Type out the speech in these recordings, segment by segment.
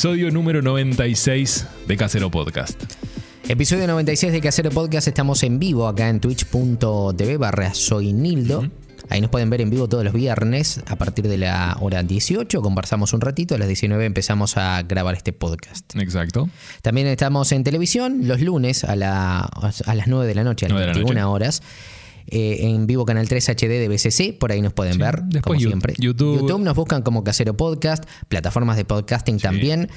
Episodio número 96 de Casero Podcast. Episodio 96 de Casero Podcast. Estamos en vivo acá en twitch.tv barra soy Nildo. Ahí nos pueden ver en vivo todos los viernes a partir de la hora 18. Conversamos un ratito. A las 19 empezamos a grabar este podcast. Exacto. También estamos en televisión los lunes a, la- a las 9 de la noche, a las 9 de la 21 noche. horas. Eh, en vivo Canal 3 HD de BCC, por ahí nos pueden Sí, ver, después como Yu- siempre. YouTube. nos buscan como Casero Podcast, plataformas de podcasting también.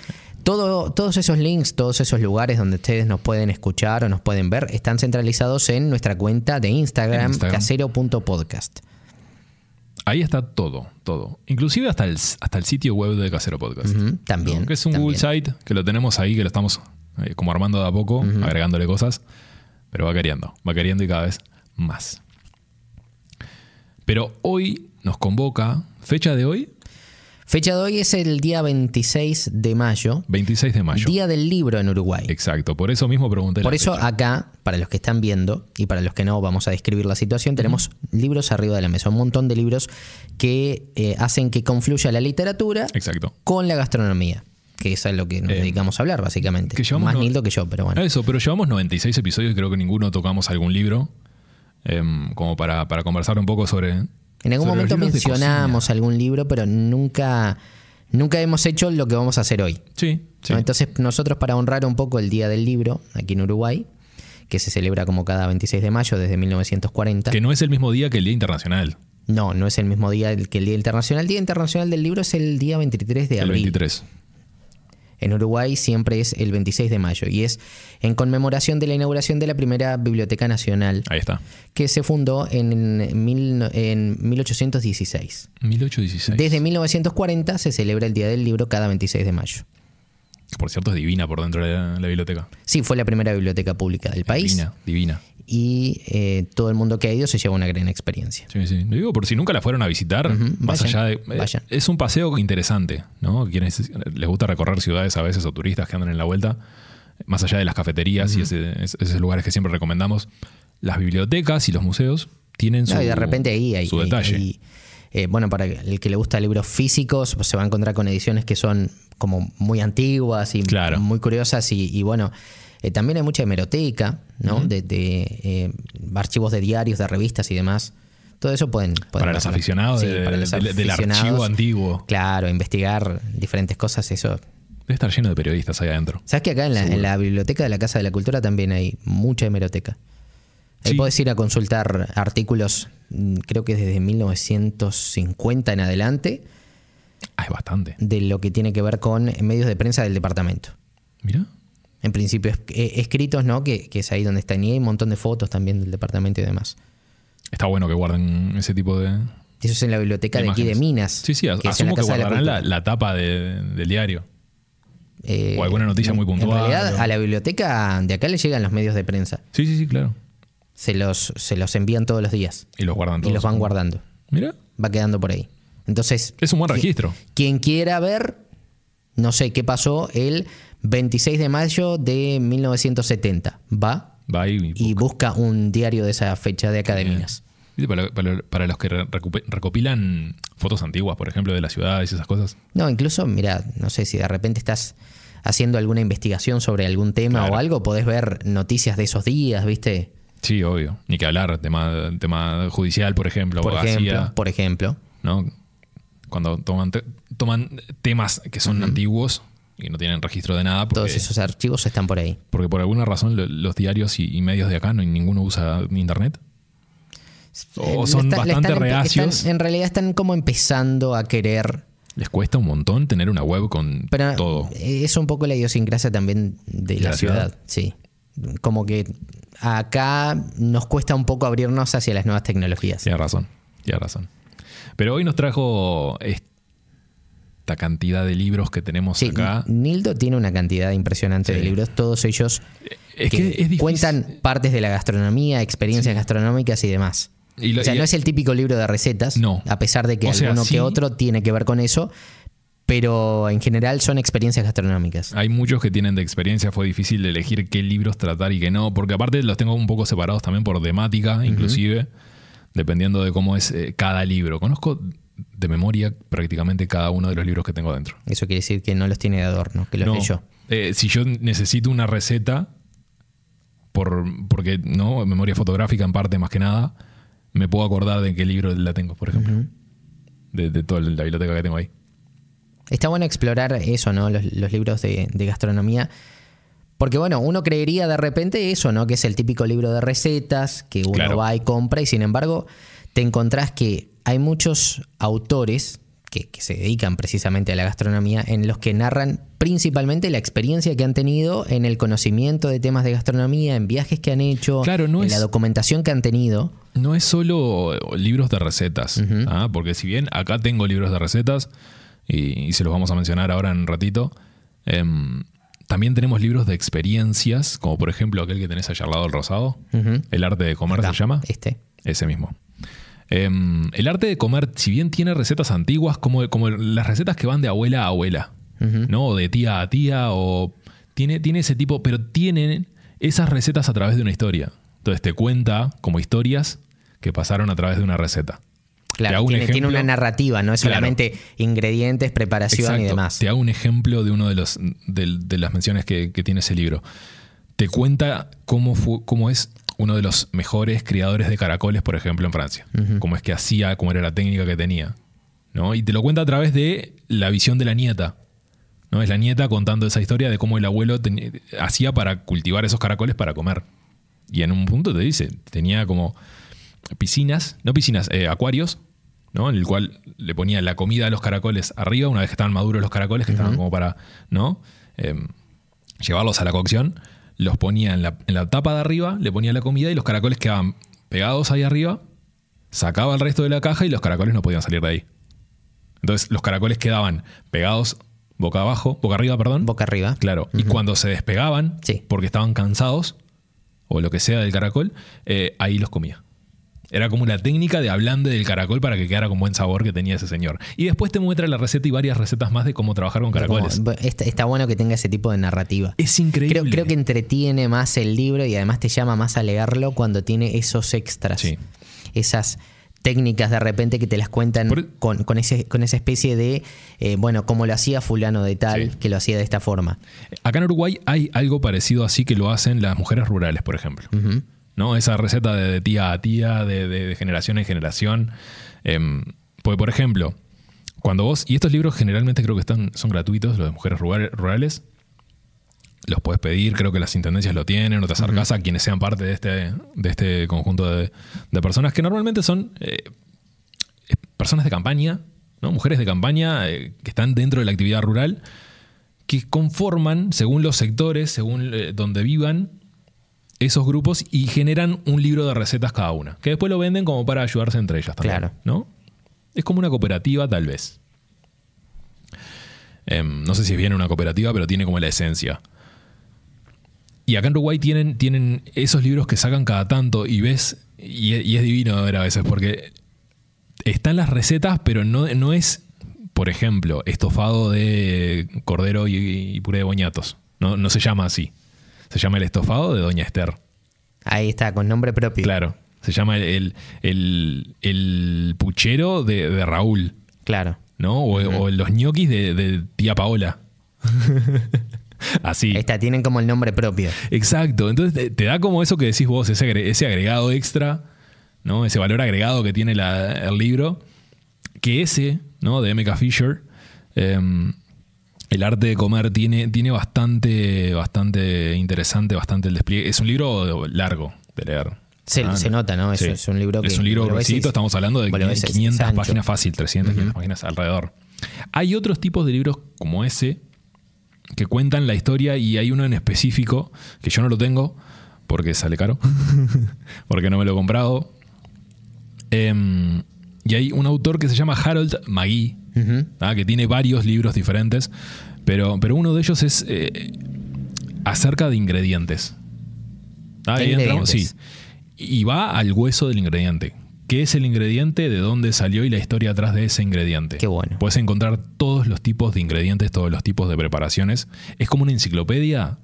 Todo, todos esos links, todos esos lugares donde ustedes nos pueden escuchar o nos pueden ver, están centralizados en nuestra cuenta de Instagram, Instagram. casero.podcast. Ahí está todo, todo. Inclusive hasta el, hasta el sitio web de Casero Podcast. Ujú, también, ¿no? Que es un también. Google Site que lo tenemos ahí, que lo estamos eh, como armando de a poco, agregándole cosas. Pero va queriendo, va queriendo y cada vez más. Pero hoy nos convoca, fecha de hoy, Fecha de hoy es el día 26 de mayo, 26 de mayo. Día del Libro en Uruguay. Exacto, por eso mismo pregunté. la Por eso fecha. acá, para los que están viendo y para los que no, vamos a describir la situación, tenemos libros arriba de la mesa, un montón de libros que eh, hacen que confluya la literatura Exacto. con la gastronomía, que es a lo que nos Eh, dedicamos a hablar, básicamente. que Más no- Nildo que yo, pero bueno. Eso, pero llevamos 96 episodios y creo que ninguno tocamos algún libro. Em, como para, para conversar un poco sobre. En algún sobre momento mencionamos algún libro, pero nunca, nunca hemos hecho lo que vamos a hacer hoy. Sí, sí. ¿no? Entonces, nosotros para honrar un poco el Día del Libro aquí en Uruguay, que se celebra como cada 26 de mayo desde 1940. que no es el mismo día que el Día Internacional, No, no es el mismo día que el Día Internacional. El Día Internacional del Libro es el día 23 de el abril. 23. En Uruguay siempre es el 26 de mayo y es en conmemoración de la inauguración de la primera Biblioteca Nacional Ahí está. que se fundó en, mil- en 1816. 1816. Desde 1940 se celebra el Día del Libro cada 26 de mayo. Que por cierto es divina por dentro de la, la biblioteca. Sí, fue la primera biblioteca pública del país Divina, divina. y eh, todo el mundo que ha ido se lleva una gran experiencia. Sí, sí. Lo digo por si nunca la fueron a visitar, más vayan, allá de. eh, vayan. Es un paseo interesante, ¿no? Quienes les gusta recorrer ciudades a veces o turistas que andan en la vuelta, más allá de las cafeterías y ese- esos lugares que siempre recomendamos, las bibliotecas y los museos tienen su. No, y de repente ahí hay. su detalle. Eh, bueno, para el que le gusta libros físicos, pues se va a encontrar con ediciones que son como muy antiguas y Claro. muy curiosas. Y, y bueno, eh, también hay mucha hemeroteca, ¿no? De, de, eh, archivos de diarios, de revistas y demás. Todo eso pueden. pueden para los aficionados, Sí, de- para los del- del aficionados. archivo antiguo. Claro, investigar diferentes cosas, eso. Debe estar lleno de periodistas ahí adentro. ¿Sabes que acá en la, en la biblioteca de la Casa de la Cultura también hay mucha hemeroteca? Ahí Sí. podés ir a consultar artículos, mm, creo que desde 1950 en adelante, Ah, es bastante. de lo que tiene que ver con medios de prensa del departamento. Mira. En principio, es- eh, escritos, ¿no? Que, que es ahí donde están. Y hay un montón de fotos también del departamento y demás. Está bueno que guarden ese tipo de. Eso es en la biblioteca de, aquí de. Minas. Sí, sí, que asumo que la guardarán la, tapa de- del diario. Eh, o alguna noticia muy puntual, En realidad, a la biblioteca de acá le llegan los medios de prensa. Sí, sí, sí, claro. Se los, se los envían todos los días. Y los guardan todos. Y los van guardando. Mira, Va quedando por ahí. Entonces, es un buen registro. Quien quiera ver, no sé qué pasó el 26 de mayo de 1970, va Va y busca un diario de esa fecha de. ¿Viste? Para, para- para los que recopilan fotos antiguas, por ejemplo, de las ciudades y esas cosas. No, incluso, mira, no sé si de repente estás haciendo alguna investigación sobre algún tema Claro. o algo, podés ver noticias de esos días, ¿viste? Sí, obvio. Ni que hablar, tema, tema judicial, por ejemplo, Por abogacía, ejemplo, por ejemplo. ¿no? Cuando toman, te- toman temas que son antiguos y no tienen registro de nada, Todos esos archivos están por ahí. porque por alguna razón lo- los diarios y, y medios de acá no ninguno usa internet. O Eh, son está- bastante están reacios. están- en realidad están como empezando a querer Les cuesta un montón tener una web con Pero todo. es un poco la idiosincrasia también de, la, la ciudad? ciudad? sí. Como que acá nos cuesta un poco abrirnos hacia las nuevas tecnologías. Tienes razón, tienes razón. Pero hoy nos trajo esta cantidad de libros que tenemos Sí, acá. Nildo tiene una cantidad impresionante de libros, todos ellos Es que, que es difícil. cuentan partes de la gastronomía, experiencias gastronómicas y demás. Y lo- o sea, no es el típico libro de recetas, No. a pesar de que O alguno que otro tiene que ver con eso, pero en general son experiencias gastronómicas. Hay muchos que tienen de experiencia, fue difícil elegir qué libros tratar y qué no, porque aparte los tengo un poco separados también por temática, inclusive. dependiendo de cómo es eh, cada libro. Conozco de memoria prácticamente cada uno de los libros que tengo adentro. Eso quiere decir que no los tiene de adorno, que los No, leyó. eh, si yo necesito una receta, por, porque no, memoria fotográfica en parte más que nada, me puedo acordar de qué libro la tengo, por ejemplo. de, de toda la biblioteca que tengo ahí. Está bueno explorar eso, ¿no? Los, los libros de, de gastronomía. Porque bueno, uno creería de repente eso, ¿no? Que es el típico libro de recetas que uno Claro. va y compra y sin embargo te encontrás que hay muchos autores que, que se dedican precisamente a la gastronomía en los que narran principalmente la experiencia que han tenido en el conocimiento de temas de gastronomía, en viajes que han hecho, Claro, no en es- la documentación que han tenido. No es solo libros de recetas, ¿ah? porque si bien acá tengo libros de recetas, y, y se los vamos a mencionar ahora en un ratito, em, también tenemos libros de experiencias, como por ejemplo aquel que tenés allá al lado del rosado. El arte de comer Acá, se llama. Este. Ese mismo. Em, el arte de comer, si bien tiene recetas antiguas, como, como las recetas que van de abuela a abuela, ¿no? O de tía a tía, o tiene, tiene ese tipo, pero tienen esas recetas a través de una historia. Entonces te cuenta como historias que pasaron a través de una receta. Claro, tiene, una narrativa, no es Claro. solamente ingredientes, preparación y demás. Te hago un ejemplo de uno de los de, de las menciones que, que tiene ese libro. Te cuenta cómo fue, cómo es uno de los mejores criadores de caracoles, por ejemplo, en Francia. Cómo es que hacía, cómo era la técnica que tenía. ¿no? Y te lo cuenta a través de la visión de la nieta. ¿no? Es la nieta contando esa historia de cómo el abuelo hacía para cultivar esos caracoles para comer. Y en un punto te dice, tenía como piscinas, no piscinas, eh, acuarios, ¿no? En el cual le ponía la comida a los caracoles arriba, una vez que estaban maduros los caracoles, que estaban como para, ¿no? Em, llevarlos a la cocción, los ponía en la, en la tapa de arriba, le ponía la comida y los caracoles quedaban pegados ahí arriba, sacaba el resto de la caja y los caracoles no podían salir de ahí. Entonces los caracoles quedaban pegados boca abajo, boca arriba, perdón. Boca arriba. Claro. Y cuando se despegaban, Sí. porque estaban cansados, o lo que sea del caracol, eh, ahí los comía. Era como una técnica de hablando del caracol para que quedara con buen sabor que tenía ese señor. Y después te muestra la receta y varias recetas más de cómo trabajar con caracoles. Como- está, está bueno que tenga ese tipo de narrativa. es increíble. Creo, creo que entretiene más el libro y además te llama más a leerlo cuando tiene esos extras. Sí. Esas técnicas de repente que te las cuentan Por- con, con, ese, con esa especie de, eh, bueno, como lo hacía fulano de tal, Sí. que lo hacía de esta forma. Acá en Uruguay hay algo parecido así que lo hacen las mujeres rurales, por ejemplo. ¿No? Esa receta de, de tía a tía, de, de- de generación en generación. Em, porque, por ejemplo, cuando vos. Y estos libros generalmente creo que están, son gratuitos, los de mujeres rural- rurales. Los puedes pedir, creo que las intendencias lo tienen, o te acercás a quienes sean parte de este, de este conjunto de, de personas que normalmente son eh, personas de campaña, ¿no? mujeres de campaña eh, que están dentro de la actividad rural, que conforman, según los sectores, según eh, donde vivan, esos grupos y generan un libro de recetas cada una, que después lo venden como para ayudarse entre ellas también. Claro. ¿no? Es como una cooperativa, tal vez. Em, no sé si es bien una cooperativa, pero tiene como la esencia. Y acá en Uruguay tienen, tienen esos libros que sacan cada tanto y ves, y, y es divino ver a veces, porque están las recetas, pero no, no es, por ejemplo, estofado de cordero y, y puré de boñatos. No, no se llama así. Se llama el estofado de Doña Esther. Ahí está, con nombre propio. Claro. Se llama el, el, el- el puchero de, de Raúl, Claro. ¿no? O, o los ñoquis de, de tía Paola. Así. Ahí está, tienen como el nombre propio. Exacto. Entonces te, te da como eso que decís vos, ese, agre- ese agregado extra, ¿no? Ese valor agregado que tiene la- el libro. Que ese, ¿no? De M.K. Fisher, em, el arte de comer tiene, tiene bastante, bastante interesante, bastante el despliegue. Es un libro largo de leer. Se, Ah, se nota, ¿no? Es, sí. es un libro que. Es un libro gruesito, es- estamos hablando de vos lo ves, es- es 500 ancho. páginas fácil, 300, 500 páginas alrededor. Hay otros tipos de libros como ese que cuentan la historia y hay uno en específico que yo no lo tengo porque sale caro, porque no me lo he comprado. Em, y hay un autor que se llama Harold ¿ah? que tiene varios libros diferentes, pero, pero uno de ellos es eh, acerca de ingredientes. Ah, ¿De ahí entramos, sí. Y va al hueso del ingrediente. ¿Qué es el ingrediente? ¿De dónde salió y la historia atrás de ese ingrediente? Qué bueno. Puedes encontrar todos los tipos de ingredientes, todos los tipos de preparaciones. Es como una enciclopedia.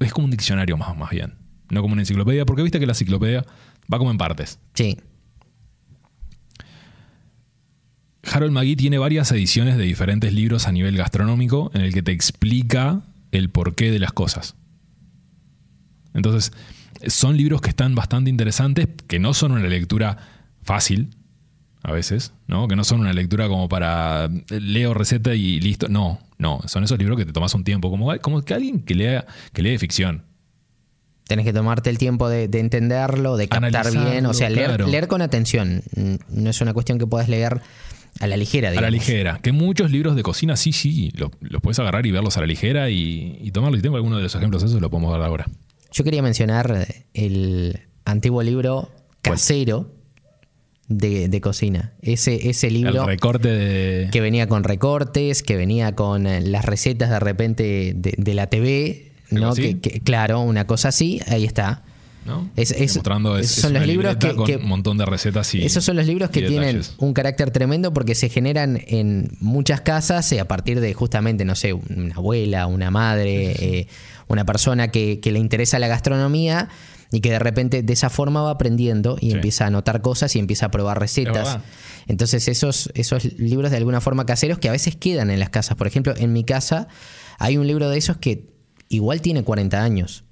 Es como un diccionario más, más bien. No como una enciclopedia, porque viste que la enciclopedia va como en partes. Sí. Harold McGee tiene varias ediciones de diferentes libros a nivel gastronómico en el que te explica el porqué de las cosas. Entonces, son libros que están bastante interesantes, que no son una lectura fácil, a veces, ¿no? Que no son una lectura como para leo receta y listo. No, no. Son esos libros que te tomas un tiempo, como, como que alguien que lea, que lee ficción. Tenés que tomarte el tiempo de, entenderlo, de captar bien, o sea, leer, leer, con atención. No es una cuestión que puedas leer a la ligera, digamos. A la ligera. Que muchos libros de cocina, sí, sí, los, puedes agarrar y verlos a la ligera y, y tomarlos. Y tengo algunos de los ejemplos de eso, lo podemos dar ahora. Yo quería mencionar el antiguo libro casero de, cocina. Ese, ese libro. El recorte de. Que venía con recortes, que venía con eh, las recetas de repente de, la TV. ¿no? Que, claro, una cosa así, ahí está. ¿No? Es, Mostrando son los libros que, con un montón de recetas y esos son los libros que tienen un carácter tremendo porque se generan en muchas casas eh, a partir de justamente no sé una abuela una madre eh, una persona que, le interesa la gastronomía y que de repente de esa forma va aprendiendo y empieza a anotar cosas y empieza a probar recetas. Entonces esos, esos libros de alguna forma caseros que a veces quedan en las casas. Por ejemplo, en mi casa hay un libro de esos que igual tiene 40 años.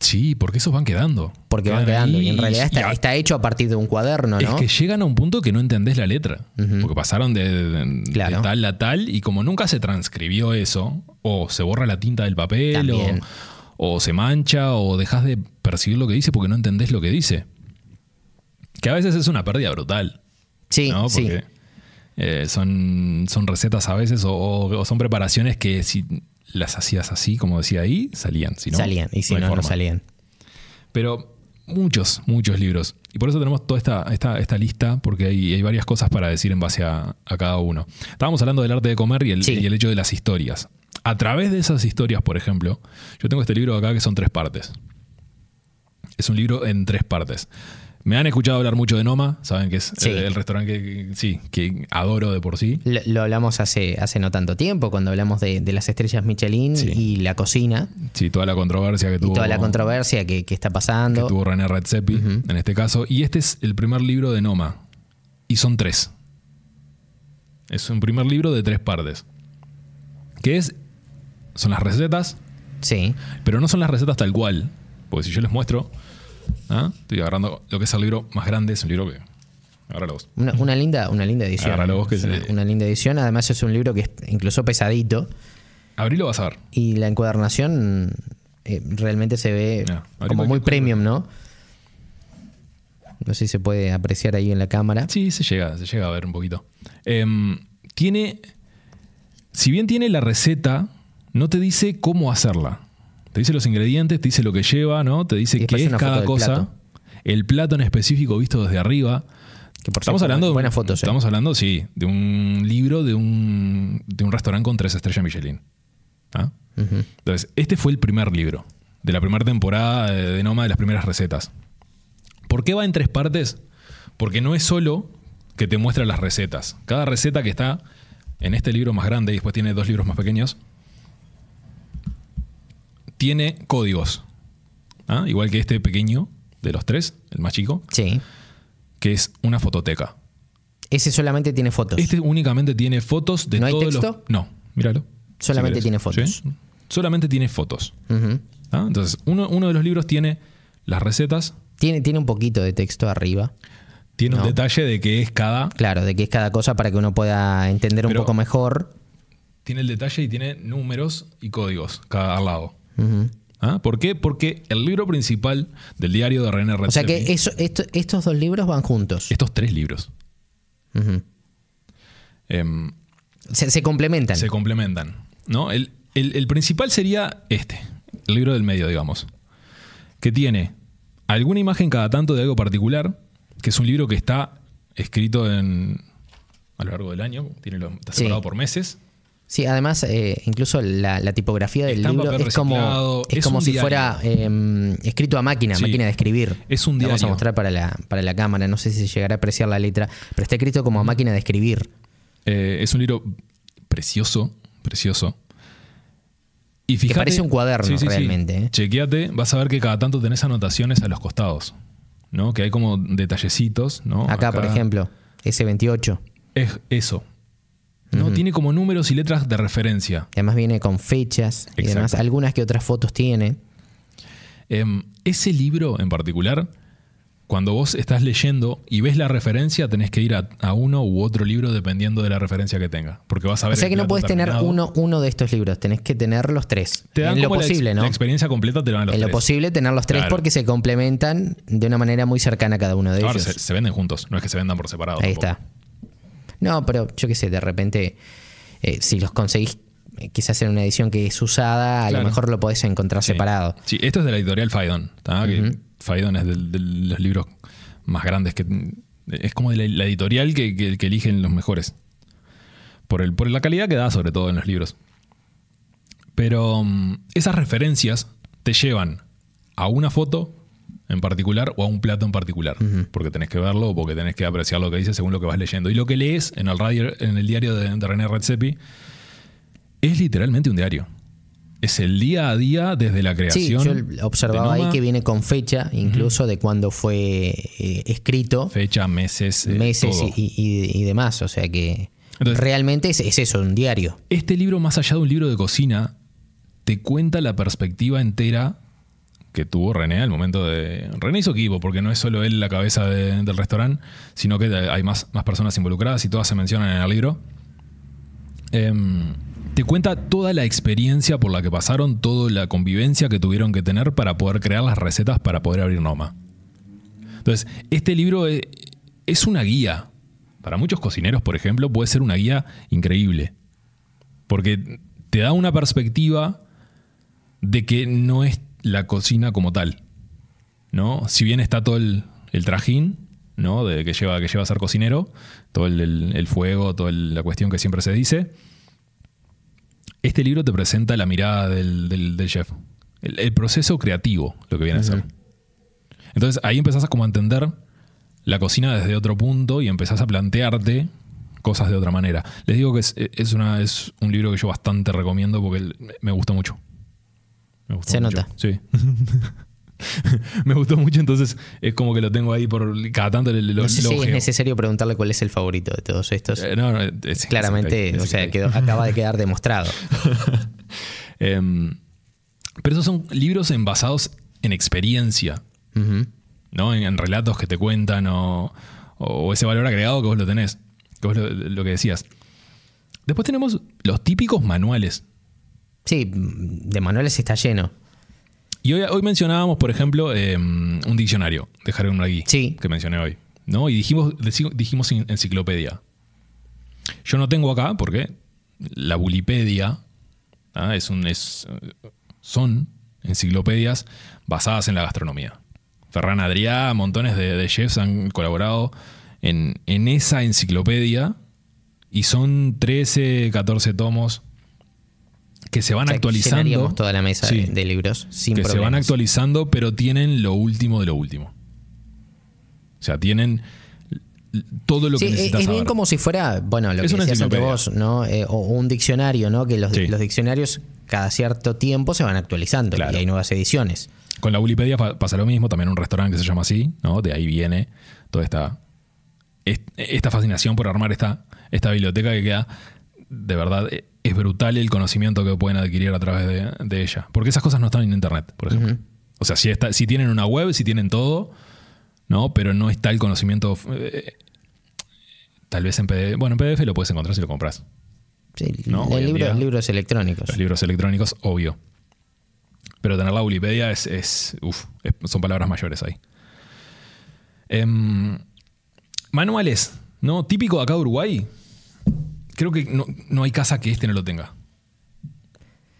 Sí, porque esos van quedando. Porque van quedando. y en realidad está, hecho a partir de un cuaderno, ¿no? Es que llegan a un punto que no entendés la letra. Porque pasaron de, tal a tal y como nunca se transcribió eso, o se borra la tinta del papel, o, se mancha, o dejas de percibir lo que dice porque no entendés lo que dice. Que a veces es una pérdida brutal. Sí, sí. Eh, son, son recetas a veces o, son preparaciones que si las hacías así, como decía ahí, salían. Si salían, y si no, no, salían. Pero muchos, muchos libros. Y por eso tenemos toda esta, esta, esta lista, porque hay, hay, varias cosas para decir en base a, cada uno. Estábamos hablando del arte de comer y el, y el hecho de las historias. A través de esas historias, por ejemplo, yo tengo este libro acá que son tres partes. Es un libro en tres partes. Me han escuchado hablar mucho de Noma, saben que es eh, el, restaurante que, sí, que adoro de por sí. Lo, hablamos hace, hace no tanto tiempo, cuando hablamos de, las estrellas Michelin y la cocina. Sí, toda la controversia que tuvo. toda la controversia que, está pasando. Que tuvo René Redzepi, en este caso. Y este es el primer libro de Noma. Y son tres. Es un primer libro de tres partes. Que es. Son las recetas. Sí. Pero no son las recetas tal cual. Porque si yo les muestro ¿Ah? Estoy agarrando lo que es el libro más grande, es un libro que. Agárralo vos. Una, linda, una linda edición. Agárralo vos que una, linda edición. Además, es un libro que es incluso pesadito. Abrilo vas a ver. Y la encuadernación eh, realmente se ve como muy premium, ¿no? No sé si se puede apreciar ahí en la cámara. Sí, se llega, se llega a ver un poquito. Em, tiene. Si bien tiene la receta, no te dice cómo hacerla. Te dice los ingredientes, te dice lo que lleva, ¿no? Te dice qué es cada cosa. El plato en específico visto desde arriba. estamos hablando buenas fotos. ¿eh? Estamos hablando, sí, de un libro de un, de un restaurante con tres estrellas Michelin. ¿Ah? Entonces, este fue el primer libro de la primera temporada de Noma de las primeras recetas. ¿Por qué va en tres partes? Porque no es solo que te muestra las recetas. Cada receta que está en este libro más grande y después tiene dos libros más pequeños, tiene códigos. ¿ah? Igual que este pequeño de los tres, el más chico. Sí. Que es una fototeca. Ese solamente tiene fotos. Este únicamente tiene fotos de ¿No hay texto? No, míralo. Solamente tiene fotos. Solamente tiene fotos. ¿Ah? Entonces, uno, de los libros tiene las recetas. Tiene, tiene un poquito de texto arriba. Tiene un detalle de que es cada. Claro, de que es cada cosa para que uno pueda entender un poco mejor. Tiene el detalle y tiene números y códigos cada al lado. ¿Ah? ¿Por qué? Porque el libro principal del diario de René Redzepi... O sea que estos dos libros van juntos. Estos tres libros. Em, se, complementan. Se complementan. ¿no? El, principal sería este, el libro del medio, digamos. Que tiene alguna imagen cada tanto de algo particular, que es un libro que está escrito en, a lo largo del año, tiene está separado por meses. Sí, además, eh, incluso la, tipografía del libro es como, es, como si fuera em, escrito a máquina, máquina de escribir. Es un diario. Vamos a mostrar para la, para la cámara, no sé si llegará a apreciar la letra, pero está escrito como a máquina de escribir. Eh, es un libro precioso, precioso. Y fíjate, que parece un cuaderno realmente. ¿eh? Chequeate, vas a ver que cada tanto tenés anotaciones a los costados, ¿no? Que hay como detallecitos, ¿no? Acá, por ejemplo, S28. es eso. ¿No? Tiene como números y letras de referencia. Además viene con fechas y Exacto. demás. Algunas que otras fotos tiene. Em, ese libro en particular, cuando vos estás leyendo y ves la referencia, tenés que ir a, a uno u otro libro dependiendo de la referencia que tenga. Porque vas a ver. O sea que no puedes tener uno, uno de estos libros, tenés que tener los tres. Te dan en lo como la posible, la, ¿no? experiencia completa te lo dan los en lo tres. posible tener los tres Claro. porque se complementan de una manera muy cercana a cada uno de Ahora ellos. se, se venden juntos, no es que se vendan por separado. Ahí tampoco. está. No, pero yo qué sé, de repente, eh, si los conseguís eh, quizás en una edición que es usada, a lo mejor lo podés encontrar Sí. separado. Sí, esto es de la editorial Faidon. ¿tá? Que Faidon es de los libros más grandes que. Es como de la, la editorial que, que- que eligen los mejores. Por, el, por la calidad que da, sobre todo en los libros. Pero mm, esas referencias te llevan a una foto en particular o a un plato en particular. Porque tenés que verlo o porque tenés que apreciar lo que dice según lo que vas leyendo. Y lo que lees en el, radio, en el diario de, de René Redzepi es literalmente un diario. Es el día a día desde la Sí, creación. yo observaba ahí que viene con fecha, incluso de cuando fue eh, escrito, Fecha, meses, eh, meses todo. y, y- y demás. O sea que Entonces- realmente es, es eso, un diario. Este libro, más allá de un libro de cocina, te cuenta la perspectiva entera que tuvo René al momento de... René hizo equipo, porque no es solo él la cabeza de- del restaurante, sino que hay más, más personas involucradas y todas se mencionan en el libro. Em, te cuenta toda la experiencia por la que pasaron, toda la convivencia que tuvieron que tener para poder crear las recetas para poder abrir Noma. Entonces, este libro es, es una guía. Para muchos cocineros, por ejemplo, puede ser una guía increíble. Porque te da una perspectiva de que no es la cocina como tal. ¿No? Si bien está todo el, el trajín, ¿no? De que lleva, que lleva a ser cocinero, todo el, el- el fuego, toda la cuestión que siempre se dice. Este libro te presenta la mirada del, del- del chef. El, el proceso creativo, lo que viene a ser. Entonces ahí empezás a como a entender la cocina desde otro punto y empezás a plantearte cosas de otra manera. Les digo que es, es una, es un libro que yo bastante recomiendo porque me gustó mucho. Me gustó Se mucho. nota. Sí. me gustó mucho, entonces es como que lo tengo ahí por cada tanto le- lo, No sé lo si es necesario preguntarle cuál es el favorito de todos estos. Eh, no, no, es- es- Claramente, es- o sea, quedó- acaba de quedar demostrado. Em, pero esos son libros envasados en experiencia, Ujú. ¿no? En, en relatos que te cuentan o, o ese valor agregado que vos lo tenés, que vos lo, lo que decías. Después tenemos los típicos manuales. Sí, de manuales está lleno. Y hoy, hoy mencionábamos, por ejemplo, em, un diccionario de Harry Unragui, Sí. que mencioné hoy. ¿no? Y dijimos, dijimos en- enciclopedia. Yo no tengo acá, porque la Bulipedia ¿ah? es un, es, son enciclopedias basadas en la gastronomía. Ferran Adrià, montones de, de chefs han colaborado en, en esa enciclopedia y son 13, 14 tomos que se van O sea, que actualizando. toda la mesa Sí de, de libros sin que se van actualizando, pero tienen lo último de lo último. O sea, tienen todo lo que es, necesitas es bien saber. como si fuera, bueno, lo Es que decías ante vos, ¿no? Eh, o un diccionario, ¿no? Que los, Sí. los diccionarios cada cierto tiempo se van actualizando Claro. y hay nuevas ediciones. Con la Wikipedia pa- pasa lo mismo, también un restaurante que se llama así, ¿no? De ahí viene toda esta, est- esta fascinación por armar esta, esta biblioteca que queda, de verdad, e- es brutal el conocimiento que pueden adquirir a través de, de ella. Porque esas cosas no están en internet, por ejemplo. O sea, si, está, si tienen una web, si tienen todo, ¿no? Pero no está el conocimiento, eh, tal vez en PDF, bueno, en PDF lo puedes encontrar si lo compras. Sí, No, el en libro- día- libros electrónicos. Los libros electrónicos, obvio. Pero tener la Wikipedia es, es, uf, es- son palabras mayores ahí. Em, manuales, ¿no? Típico de acá de Uruguay. Creo que no, no hay casa que este no lo tenga.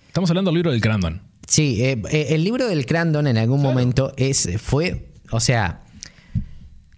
Estamos hablando del libro del Crandon. Sí, eh, eh, el libro del Crandon en algún momento es, fue, o sea,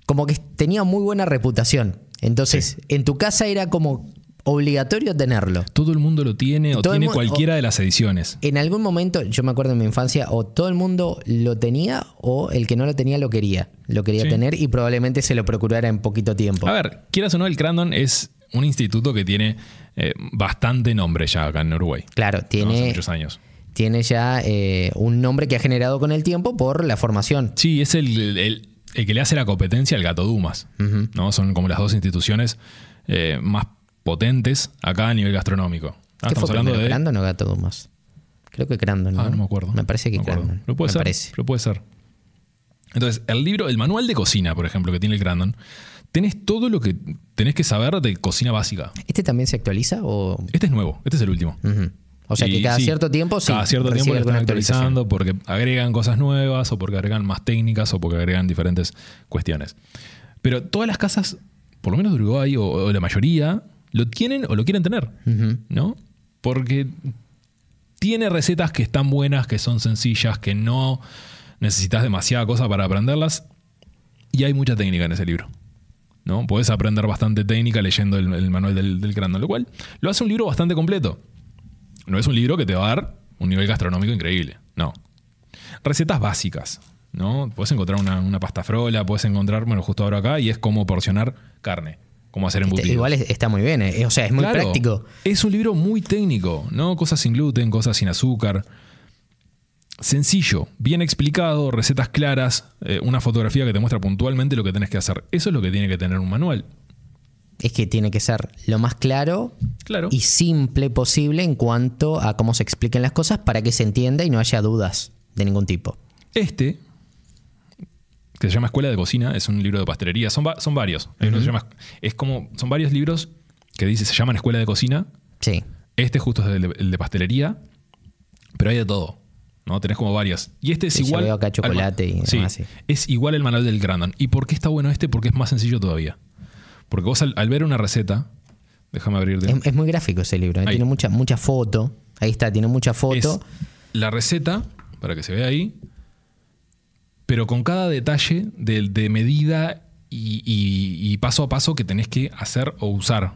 como que tenía muy buena reputación. Entonces, en tu casa era como obligatorio tenerlo. Todo el mundo lo tiene o Todo tiene cualquiera de las ediciones. En algún momento, yo me acuerdo en mi infancia, o todo el mundo lo tenía o el que no lo tenía lo quería. Lo quería Sí. tener y probablemente se lo procurara en poquito tiempo. A ver, quieras o no, el Crandon es un instituto que tiene eh, bastante nombre ya acá en Uruguay. Claro, tiene, muchos años. tiene ya eh, un nombre que ha generado con el tiempo por la formación. Sí, es el, el- el que le hace la competencia al Gato Dumas. ¿no? Son como las dos instituciones eh, más potentes acá a nivel gastronómico. Ah, ¿Qué estamos fue hablando de. Crandon o Gato Dumas? Creo que Crandon, ¿no? Ah, no me acuerdo. Me parece que No. Crandon. Pero puede me ser. parece. Pero puede ser. Entonces, el libro, el manual de cocina, por ejemplo, que tiene el Grandon, tenés todo lo que tenés que saber de cocina básica. ¿Este también se actualiza o...? Este es nuevo, este es el último. O sea que cada sí, cierto tiempo sí Cada cierto tiempo lo están actualizando porque agregan cosas nuevas o porque agregan más técnicas o porque agregan diferentes cuestiones. Pero todas las casas, por lo menos de Uruguay o, o la mayoría, lo tienen o lo quieren tener. ¿No? Porque tiene recetas que están buenas, que son sencillas, que no necesitas demasiada cosa para aprenderlas. Y hay mucha técnica en ese libro. ¿No? Puedes aprender bastante técnica leyendo el, el manual del, del lo cual lo hace un libro bastante completo. No es un libro que te va a dar un nivel gastronómico increíble. No. Recetas básicas. ¿no? Puedes encontrar una, una pasta frola, puedes encontrar, bueno, justo ahora acá, y es cómo porcionar carne, cómo hacer Este, embutidos. igual es- está muy bien, eh. o sea, es muy Claro, práctico. Es un libro muy técnico, ¿no? Cosas sin gluten, cosas sin azúcar. Sencillo, bien explicado, recetas claras, eh, una fotografía que te muestra puntualmente lo que tenés que hacer. Eso es lo que tiene que tener un manual. Es que tiene que ser lo más claro Claro. y simple posible en cuanto a cómo se expliquen las cosas para que se entienda y no haya dudas de ningún tipo. Este, que se llama Escuela de Cocina, es un libro de pastelería. Son, va- son varios. Se llama- es como, son varios libros que dice, se llaman Escuela de Cocina. Sí. Este justo es el de, el de pastelería, pero hay de todo. ¿No? Tenés como varias. Y este es yo igual. veo acá al chocolate y sí, demás, sí. Es igual el manual del Grandon. ¿Y por qué está bueno este? Porque es más sencillo todavía. Porque vos al, al ver una receta, déjame abrirte. Es, es muy gráfico ese libro, ¿eh? Ahí. tiene mucha, mucha foto. Ahí está, tiene mucha foto. es la receta, para que se vea ahí, pero con cada detalle de, de medida y, y- y paso a paso que tenés que hacer o usar.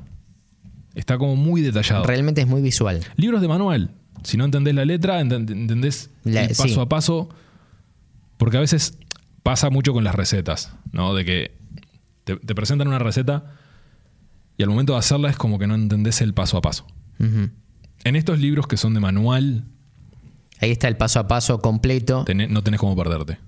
Está como muy detallado. Realmente es muy visual. Libros de manual. Si no entendés la letra, ent- entendés La- el paso sí. a paso. Porque a veces pasa mucho con las recetas, ¿no? De que te, te presentan una receta y al momento de hacerla es como que no entendés el paso a paso. En estos libros que son de manual, Ahí está el paso a paso completo. tenés- no tenés cómo perderte.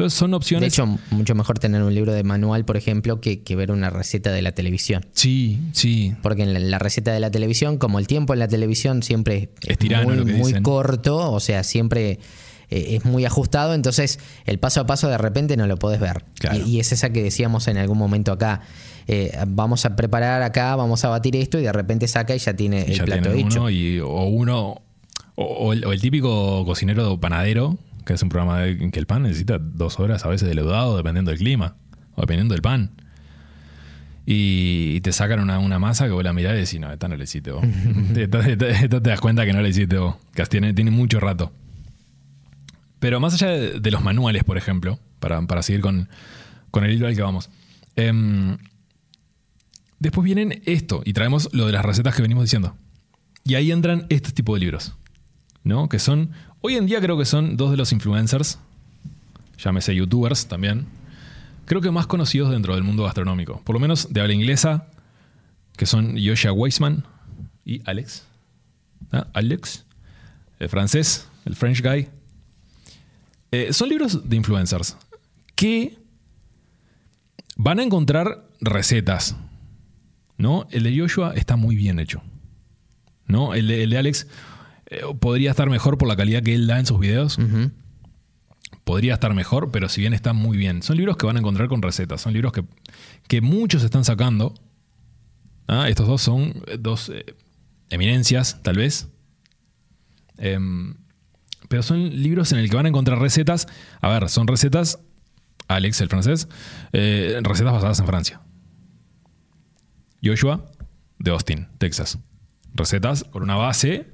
Entonces son De opciones. hecho, mucho mejor tener un libro de manual, por ejemplo, que, que ver una receta de la televisión. sí, sí. Porque en la, la receta de la televisión, como el tiempo en la televisión siempre Es muy, corto, o sea, siempre eh, es muy ajustado, entonces el paso a paso de repente no lo podés ver. Claro. Y, y es esa que decíamos en algún momento acá. eh, vamos a preparar acá, vamos a batir esto y de repente saca y ya tiene Y el ya plato tienen hecho. uno y, o uno o, o el, o el típico cocinero panadero que es un programa de, en que el pan necesita dos horas a veces de leudado dependiendo del clima o dependiendo del pan y, y te sacan una, una masa que vos la mirás y decís no esta no la hiciste vos esta, esta- esta te das cuenta que no la hiciste vos que tiene, tiene mucho rato pero más allá de, de los manuales por ejemplo para, para seguir con, con el hilo al que vamos em, Después vienen esto y traemos lo de las recetas que venimos diciendo. Y ahí entran este tipo de libros, ¿no? Que son, hoy en día creo que son dos de los influencers, llámese youtubers también, creo que más conocidos dentro del mundo gastronómico, por lo menos de habla inglesa, que son Yoshia Weissman y Alex. ¿Ah? Alex, el francés, el French guy. Eh, son libros de influencers que van a encontrar recetas, ¿no? El de Joshua está muy bien hecho. ¿No? El de Alex eh, podría estar mejor por la calidad que él da en sus videos. Podría estar mejor, pero si bien está muy bien. Son libros que van a encontrar con recetas. Son libros que, que muchos están sacando. Ah, Estos dos son eh, dos eh, eminencias, tal vez. Em, pero son libros en el que van a encontrar recetas. A ver, son recetas, Alex, el francés, eh, recetas basadas en Francia. Joshua, de Austin, Texas. Recetas con una base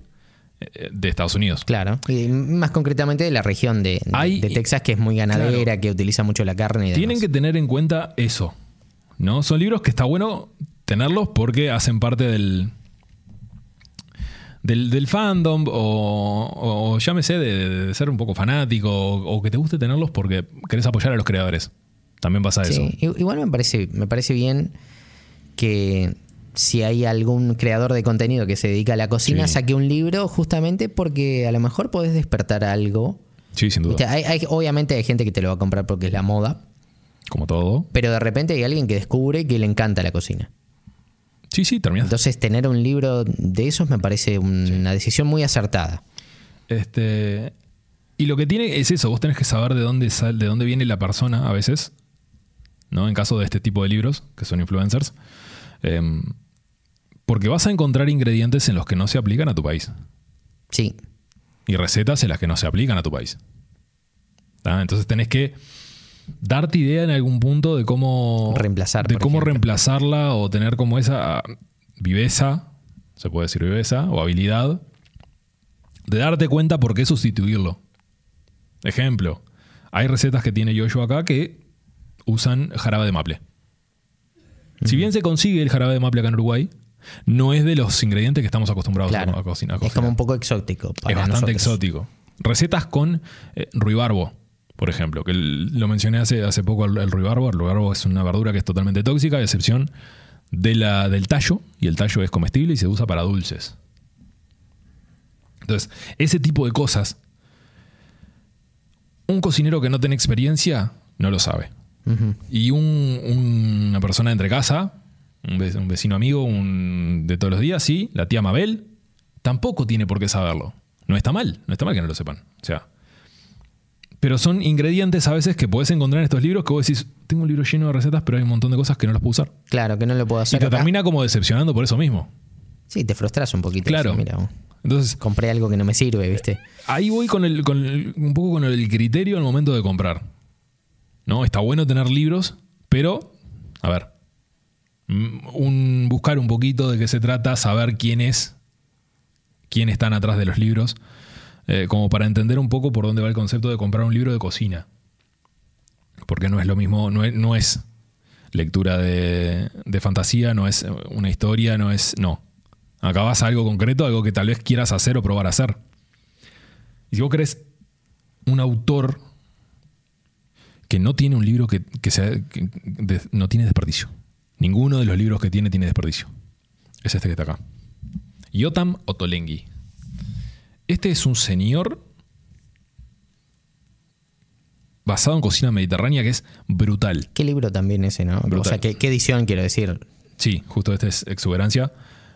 de Estados Unidos. Claro. Y más concretamente de la región de, de- Hay- de Texas, que es muy ganadera, que utiliza mucho la carne y demás. Tienen que tener en cuenta eso. ¿no? Son libros que está bueno tenerlos porque hacen parte del. Del, del fandom o, o llámese de, de ser un poco fanático o, o que te guste tenerlos porque querés apoyar a los creadores. También pasa eso. Sí, i- igual me parece, me parece bien que si hay algún creador de contenido que se dedica a la cocina, Sí. saque un libro justamente porque a lo mejor podés despertar algo. Sí, sin duda. Viste, hay- hay- obviamente hay gente que te lo va a comprar porque es la moda, Como todo. pero de repente hay alguien que descubre que le encanta la cocina. Sí, sí, terminás. Entonces, tener un libro de esos me parece una decisión muy acertada. Este, y lo que tiene es eso, vos tenés que saber de dónde, sal, de dónde viene la persona a veces, ¿no? En caso de este tipo de libros, que son influencers. Em, porque vas a encontrar ingredientes en los que no se aplican a tu país. Sí. Y recetas en las que no se aplican a tu país. Entonces tenés que darte idea en algún punto de cómo reemplazar de cómo reemplazarla o tener como esa viveza se puede decir viveza o habilidad de darte cuenta por qué sustituirlo ejemplo hay recetas que tiene Yoyo acá que usan jarabe de maple si bien se consigue el jarabe de maple acá en Uruguay no es de los ingredientes que estamos acostumbrados a, cocinar, Es como un poco exótico. es bastante exótico. Recetas con eh, ruibarbo, por ejemplo, que lo mencioné hace, hace poco el, ruibarbo. El ruibarbo es una verdura que es totalmente tóxica, a excepción de la, del tallo, y el tallo es comestible y se usa para dulces. Entonces, ese tipo de cosas, un cocinero que no tiene experiencia no lo sabe. Y una persona entre casa, un vecino amigo un, de todos los días, sí, la tía Mabel, tampoco tiene por qué saberlo. No está mal, no está mal que no lo sepan. O sea, pero son ingredientes a veces que puedes encontrar en estos libros que vos decís, tengo un libro lleno de recetas, pero hay un montón de cosas que no las puedo usar. Claro, que no lo puedo hacer. Y te termina como decepcionando por eso mismo. Sí, te frustras un poquito. Claro. mira, Entonces, compré algo que no me sirve, ¿viste? Ahí voy con, el, con un poco con el criterio al momento de comprar. ¿No? Está bueno tener libros, pero, a ver, un, buscar un poquito de qué se trata, saber quién es, quién están atrás de los libros eh, como para entender un poco por dónde va el concepto de comprar un libro de cocina. Porque no es lo mismo, no es, lectura de, fantasía, no es una historia, no es. No. Acá vas a algo concreto, algo que tal vez quieras hacer o probar a hacer. Y si vos querés un autor que no tiene un libro que, sea, no tiene desperdicio. Ninguno de los libros que tiene tiene desperdicio. Es este que está acá. Yotam Ottolenghi. Este es un señor basado en cocina mediterránea que es brutal. ¿Qué libro también ese, no? O sea, ¿qué, edición quiero decir? Sí, justo este es Exuberancia.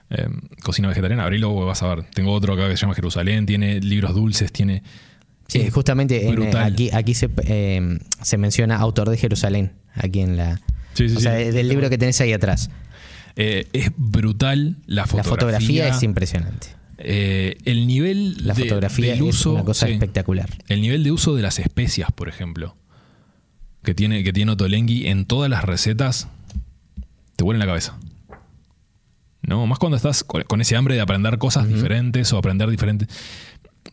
Eh, cocina vegetariana, abrilo, vas a ver. Tengo otro acá que se llama Jerusalén, tiene libros dulces, tiene... Sí, justamente aquí, aquí eh, se, menciona autor de Jerusalén, aquí en la... Sí, sí, o sea, del libro que tenés ahí atrás. Eh, es brutal la fotografía. La fotografía es impresionante. Eh, el nivel la de, fotografía del uso, es una cosa espectacular. El nivel de uso de las especias, por ejemplo, que tiene, que tiene Otolenghi en todas las recetas, te vuelve en la cabeza. ¿No? Más cuando estás con ese hambre de aprender cosas diferentes o aprender diferentes.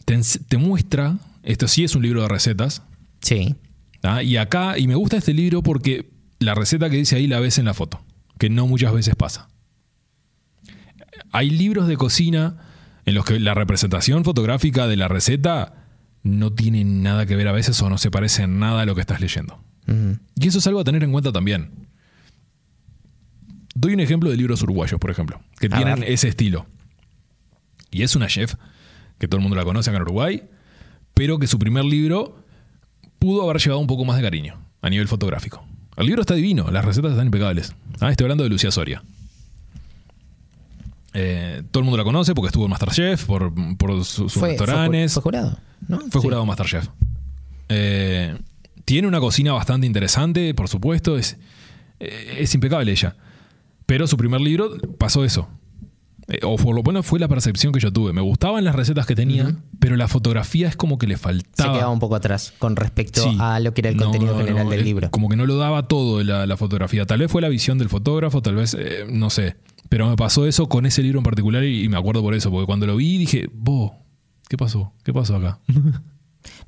Te, muestra, esto sí es un libro de recetas. Sí. ¿ah? Y acá, y me gusta este libro porque la receta que dice ahí la ves en la foto, que no muchas veces pasa. Hay libros de cocina en los que la representación fotográfica de la receta no tiene nada que ver a veces o no se parece en nada a lo que estás leyendo. Y eso es algo a tener en cuenta también. Doy un ejemplo de libros uruguayos, por ejemplo, que tienen ese estilo. Y es una chef, que todo el mundo la conoce acá en Uruguay, pero que su primer libro pudo haber llevado un poco más de cariño a nivel fotográfico. El libro está divino, las recetas están impecables. Ah, estoy hablando de Lucía Soria. Eh, todo el mundo la conoce porque estuvo en Masterchef, por, por sus restaurantes. Fue, jurado, ¿no? Fue jurado Masterchef. Eh, tiene una cocina bastante interesante, por supuesto, es, eh, es impecable ella. Pero su primer libro pasó eso. O por lo bueno fue la percepción que yo tuve. Me gustaban las recetas que tenía, pero la fotografía es como que le faltaba. Se quedaba un poco atrás con respecto a lo que era el contenido general del libro. Como que no lo daba todo la, la, fotografía. Tal vez fue la visión del fotógrafo, tal vez, no sé. Pero me pasó eso con ese libro en particular y, me acuerdo por eso, porque cuando lo vi dije, vos, ¿qué pasó? ¿Qué pasó acá?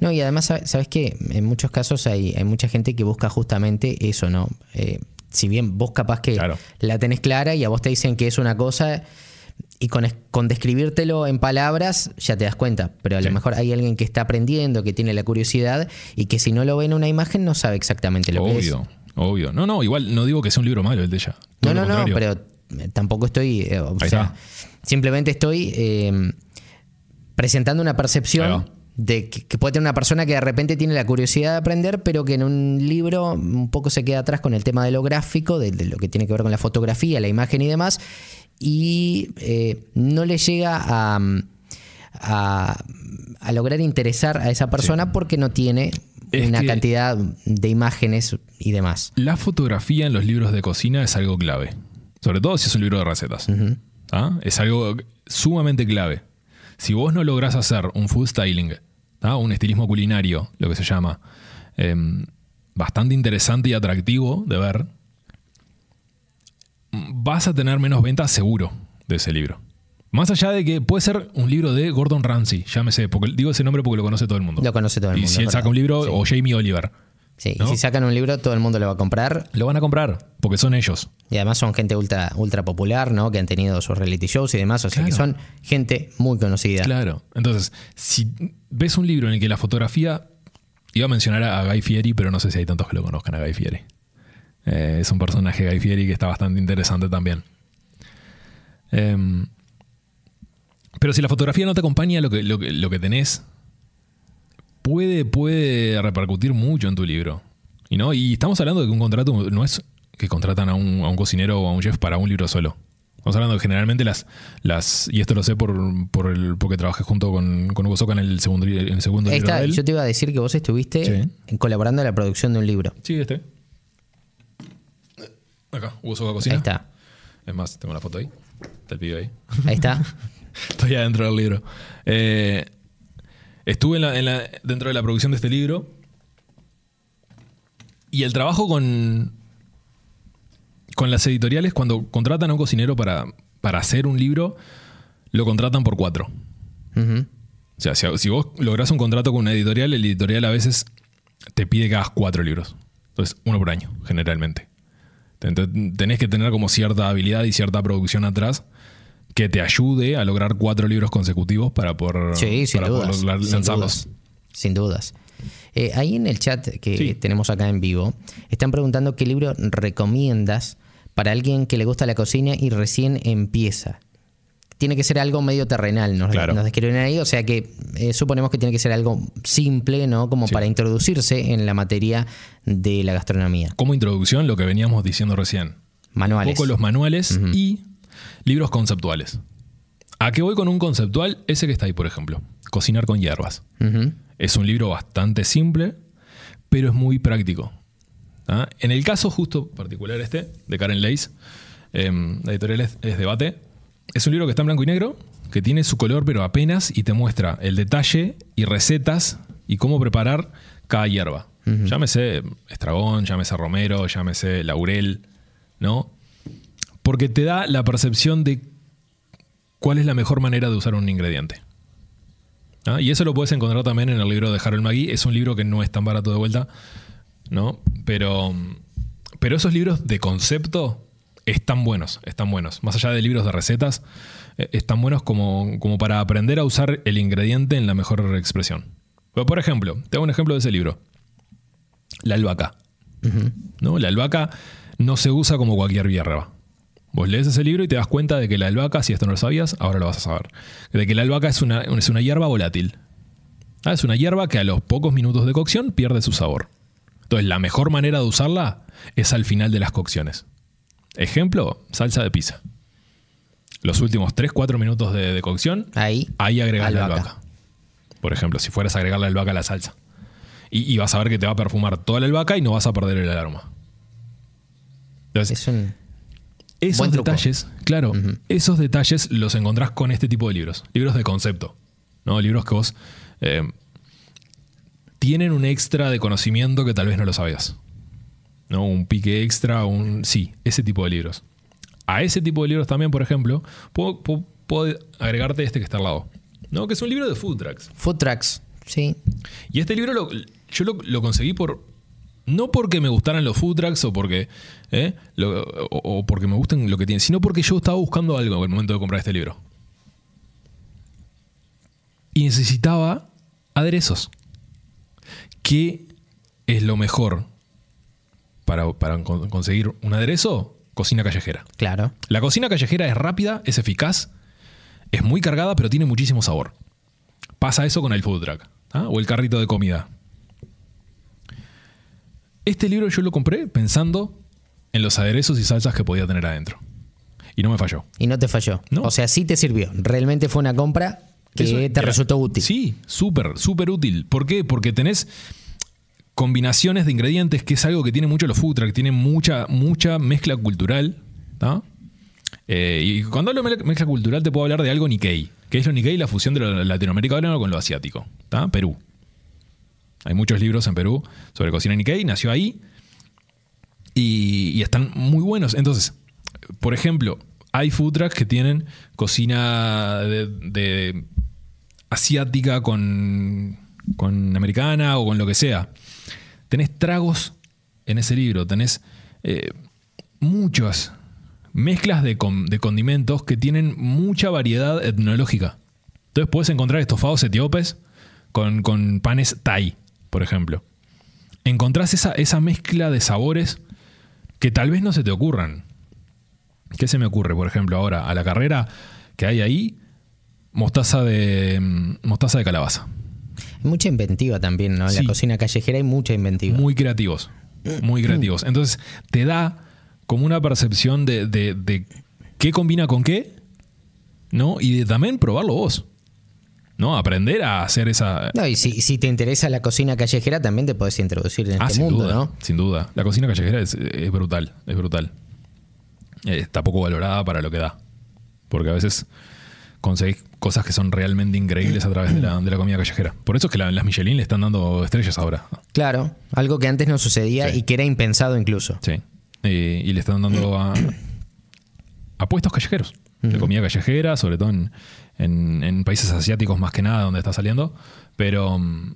No, y además, ¿sabes qué? En muchos casos hay, hay mucha gente que busca justamente eso, ¿no? Eh, si bien vos capaz que la tenés clara y a vos te dicen que es una cosa y con, con describírtelo en palabras ya te das cuenta, pero a lo mejor hay alguien que está aprendiendo, que tiene la curiosidad y que si no lo ve en una imagen no sabe exactamente lo que es. Obvio, obvio. No, no, igual no digo que sea un libro malo el de ella. No, no, no, pero tampoco estoy, eh, o sea, simplemente estoy eh, presentando una percepción de que, puede tener una persona que de repente tiene la curiosidad de aprender, pero que en un libro un poco se queda atrás con el tema de lo gráfico, de, lo que tiene que ver con la fotografía, la imagen y demás, y eh, no le llega a, a, a lograr interesar a esa persona porque no tiene Es una cantidad de imágenes y demás. La fotografía en los libros de cocina es algo clave. Sobre todo si es un libro de recetas. ¿tá? Es algo sumamente clave. Si vos no lográs hacer un food styling, ¿tá? un estilismo culinario, lo que se llama, em, bastante interesante y atractivo de ver, vas a tener menos ventas seguro de ese libro. Más allá de que puede ser un libro de Gordon Ramsay, llámese, porque digo ese nombre porque lo conoce todo el mundo. Lo conoce todo el y mundo, si él saca un libro, Sí. o Jamie Oliver, Sí, y si sacan un libro, todo el mundo lo va a comprar. lo van a comprar, porque son ellos. Y además son gente ultra, ultra popular, ¿no? Que han tenido sus reality shows y demás. O sea que son gente muy conocida. Claro. Entonces, si ves un libro en el que la fotografía. Iba a mencionar a Guy Fieri, pero no sé si hay tantos que lo conozcan a Guy Fieri. Eh, es un personaje Guy Fieri que está bastante interesante también. Em, pero si la fotografía no te acompaña lo que, lo que, lo que tenés, puede, puede repercutir mucho en tu libro. Y, no, y estamos hablando de que un contrato no es que contratan a un, a un cocinero o a un chef para un libro solo. Estamos hablando de que generalmente las, las y esto lo sé por, por el, porque trabajé junto con, con Hugo Soca en el segundo, en el segundo Ahí libro de él. yo te iba a decir que vos estuviste Sí. colaborando en la producción de un libro. Sí, este. Acá, Hugo Soca Cocina. Ahí está. Es más, tengo una foto ahí. Está el pibe ahí. Ahí está. Estoy adentro del libro. Eh, estuve en la- en la- dentro de la producción de este libro. Y el trabajo con, con las editoriales, cuando contratan a un cocinero para, para hacer un libro, lo contratan por cuatro. O sea, si, si vos lográs un contrato con una editorial, el editorial a veces te pide que hagas cuatro libros. Entonces, uno por año, generalmente. Tenés que tener como cierta habilidad y cierta producción atrás que te ayude a lograr cuatro libros consecutivos para poder, Sí, sin para dudas. sin lanzarlos. dudas. Sin dudas. Eh, ahí en el chat que Sí. tenemos acá en vivo, están preguntando qué libro recomiendas para alguien que le gusta la cocina y recién empieza. Tiene que ser algo medio terrenal, nos, Claro. nos describen ahí, o sea que eh, suponemos que tiene que ser algo simple, ¿no? Como Sí. para introducirse en la materia de la gastronomía. Como introducción, lo que veníamos diciendo recién. Un Manuales. poco los manuales y libros conceptuales. ¿A qué voy con un conceptual? Ese que está ahí, por ejemplo. Cocinar con hierbas. Es un libro bastante simple, pero es muy práctico. ¿Ah? En el caso justo particular este, de Karen Leis, em, la editorial es, es Debate, es un libro que está en blanco y negro, que tiene su color pero apenas y te muestra el detalle y recetas y cómo preparar cada hierba. Llámese estragón, llámese romero, llámese laurel, ¿no? Porque te da la percepción de cuál es la mejor manera de usar un ingrediente. ¿Ah? Y eso lo puedes encontrar también en el libro de Harold McGee. Es un libro que no es tan barato de vuelta, ¿no? Pero, pero esos libros de concepto están buenos, están buenos. Más allá de libros de recetas, eh, están buenos como, como para aprender a usar el ingrediente en la mejor expresión. Pero, por ejemplo, te hago un ejemplo de ese libro. La albahaca. ¿no? La albahaca no se usa como cualquier hierba. Vos lees ese libro y te das cuenta de que la albahaca, si esto no lo sabías, ahora lo vas a saber. De que la albahaca es una, es una hierba volátil. Ah, Es una hierba que a los pocos minutos de cocción pierde su sabor. Entonces, la mejor manera de usarla es al final de las cocciones. Ejemplo, salsa de pizza. Los últimos 3-4 minutos de, de cocción, Ahí. ahí agregas la Albahaca. albahaca. Por ejemplo, si fueras a agregar la albahaca a la salsa. Y, y vas a ver que te va a perfumar toda la albahaca y no vas a perder el aroma. Entonces, Es un. esos buen truco. detalles, claro, esos detalles los encontrás con este tipo de libros. Libros de concepto. ¿no? Libros que vos eh, tienen un extra de conocimiento que tal vez no lo sabías. ¿No? Un pique extra, un. Sí, ese tipo de libros. A ese tipo de libros también, por ejemplo, puedo, puedo- puedo agregarte este que está al lado. ¿no? Que es un libro de food trucks. Food trucks. Sí. Y este libro lo- yo lo, lo conseguí por. No porque me gustaran los food trucks o porque. ¿eh? lo- o, o porque me gusten lo que tienen, sino porque yo estaba buscando algo en el momento de comprar este libro. Y necesitaba aderezos. ¿Qué es lo mejor para, para con- conseguir un aderezo? Cocina callejera. Claro. La cocina callejera es rápida, es eficaz, es muy cargada, pero tiene muchísimo sabor. Pasa eso con el food truck ¿ah? o el carrito de comida. Este libro yo lo compré pensando en los aderezos y salsas que podía tener adentro. Y no me falló. Y no te falló. No. O sea, sí te sirvió. Realmente fue una compra que Eso te era- resultó útil. Sí, súper, súper útil. ¿Por qué? Porque tenés combinaciones de ingredientes, que es algo que tiene mucho los food truck, tiene mucha, mucha mezcla cultural. ¿tá? Eh, y cuando hablo de me- mezcla cultural te puedo hablar de algo Nikkei, que es lo Nikkei, la fusión de lo latinoamericano con lo asiático. ¿tá? Perú. Hay muchos libros en Perú sobre cocina Nikkei, nació ahí y, están muy buenos. Entonces, por ejemplo, hay food trucks que tienen cocina de asiática con, con americana o con lo que sea. Tenés tragos en ese libro, tenés eh, muchas mezclas de, con- de condimentos que tienen mucha variedad etnológica. Entonces puedes encontrar estofados etíopes con, con panes thai, por ejemplo. Encontrás esa, esa mezcla de sabores que tal vez no se te ocurran. ¿Qué se me ocurre, por ejemplo, ahora a la carrera que hay ahí? Mostaza de mm, mostaza de calabaza. Mucha inventiva también, ¿no? En Sí. la cocina callejera hay mucha inventiva. Muy creativos. Muy creativos. Entonces, te da como una percepción de, de- de qué combina con qué, ¿no? Y de también probarlo vos. ¿No? Aprender a hacer esa. No, y si, si te interesa la cocina callejera, también te podés introducir en Ah, este sin mundo, duda. ¿no? Sin duda. La cocina callejera es, es brutal. Es brutal. Eh, está poco valorada para lo que da. Porque a veces conseguís cosas que son realmente increíbles a través de la, de la comida callejera. Por eso es que la- las Michelin le están dando estrellas ahora. Claro, algo que antes no sucedía Sí. y que era impensado incluso. Sí. Eh, y le están dando a, a puestos callejeros. De comida callejera, sobre todo en, en- en países asiáticos más que nada, donde está saliendo. Pero mm,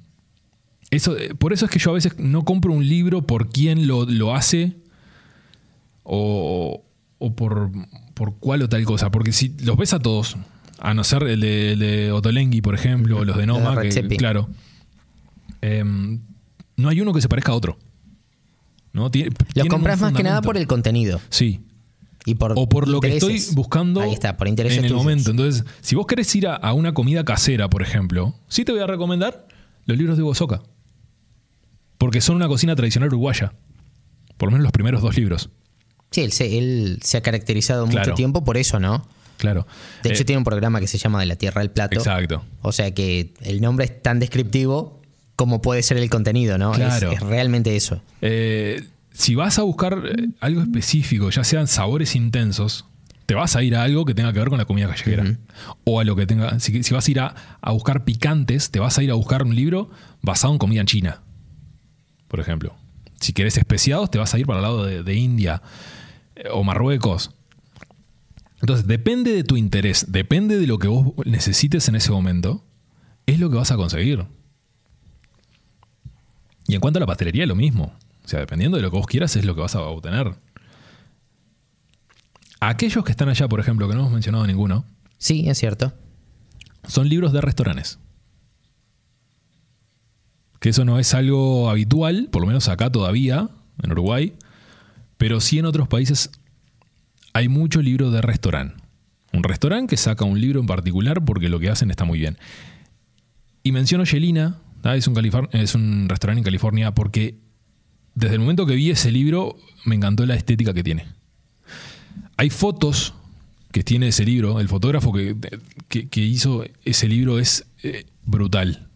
eso, eh, por eso es que yo a veces no compro un libro por quién lo, lo hace o, o por, por cuál o tal cosa. Porque si los ves a todos, a no ser el de, el de Ottolenghi, por ejemplo, o los de Noma, que, claro, em, no hay uno que se parezca a otro. ¿no? Tie- Los compras más que nada por el contenido Sí. y por O por lo que estoy buscando Ahí está, por intereses en el tuyos. momento. Entonces, si vos querés ir a, a una comida casera, por ejemplo, sí te voy a recomendar los libros de Hugo Soca. Porque son una cocina tradicional uruguaya. Por lo menos los primeros dos libros. Sí, él se, él se ha caracterizado mucho tiempo por eso, ¿no? Claro. De hecho, Eh, tiene un programa que se llama De la Tierra al Plato. Exacto. O sea que el nombre es tan descriptivo como puede ser el contenido, ¿no? Claro. Es, realmente eso. Eh, si vas a buscar eh, algo específico, ya sean sabores intensos, te vas a ir a algo que tenga que ver con la comida callejera. O a lo que tenga. Si, si vas a ir a, a buscar picantes, te vas a ir a buscar un libro basado en comida en China. Por ejemplo. Si querés especiados, te vas a ir para el lado de, de India o Marruecos. Entonces, depende de tu interés, depende de lo que vos necesites en ese momento, es lo que vas a conseguir. Y en cuanto a la pastelería, lo mismo. O sea, dependiendo de lo que vos quieras, es lo que vas a obtener. Aquellos que están allá, por ejemplo, que no hemos mencionado ninguno, Sí, es cierto. son libros de restaurantes. Que eso no es algo habitual, por lo menos acá todavía, en Uruguay, pero sí en otros países hay mucho libro de restaurante. Un restaurante que saca un libro en particular porque lo que hacen está muy bien. Y menciono Yelina, es un, restaurante en California, porque desde el momento que vi ese libro me encantó la estética que tiene. Hay fotos que tiene ese libro, el fotógrafo que, que- hizo ese libro es eh, brutal.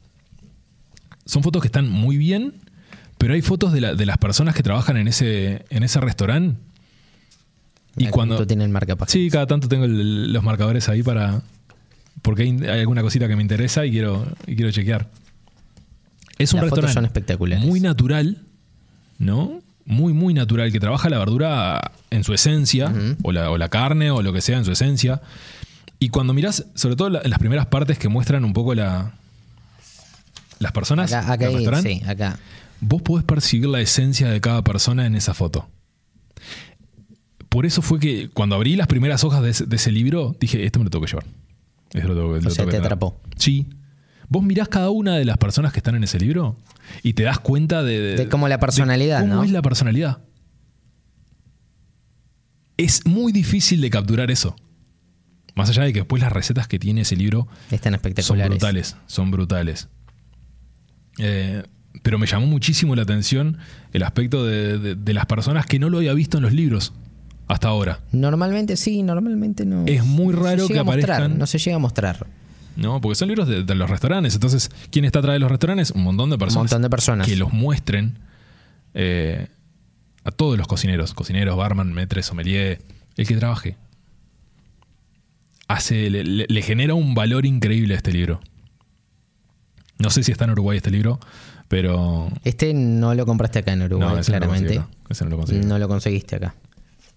Son fotos que están muy bien, pero hay fotos de las personas que trabajan en ese, en ese restaurante. Y cuando... tiene el marcapáginas. Sí, cada tanto tengo el- los marcadores ahí para. Porque hay, hay alguna cosita que me interesa y quiero, y quiero chequear. Es un Las fotos restaurante son espectaculares. muy natural, ¿no? Muy, muy natural, que trabaja la verdura en su esencia, o, la, o la carne, o lo que sea en su esencia. Y cuando mirás, sobre todo la- en las primeras partes que muestran un poco la, las personas Acá, acá del restaurante, sí, acá. vos podés percibir la esencia de cada persona en esa foto. Por eso fue que cuando abrí las primeras hojas de ese, de ese libro, dije, esto me lo tengo que llevar. Esto lo tengo lo sea, te tener". atrapó. Sí. Vos mirás cada una de las personas que están en ese libro y te das cuenta de... De cómo la personalidad, de cómo ¿no? es la personalidad. Es muy difícil de capturar eso. Más allá de que después las recetas que tiene ese libro Están son espectaculares. brutales, son brutales. Eh, pero me llamó muchísimo la atención el aspecto de, de- de las personas que no lo había visto en los libros. Hasta ahora. Normalmente sí, normalmente no. Es muy raro que mostrar, aparezcan- no se llega a mostrar. ¿no? Porque son libros de, de los restaurantes. Entonces, ¿quién está atrás de los restaurantes? Un montón de personas. montón de personas. Que los muestren eh, a todos los cocineros. Cocineros, barman, metres, sommelier, el que trabaje. Hace, le, le- le genera un valor increíble a este libro. No sé si está en Uruguay este libro, pero... Este no lo compraste acá en Uruguay, no, claramente. no lo. No lo conseguiste acá.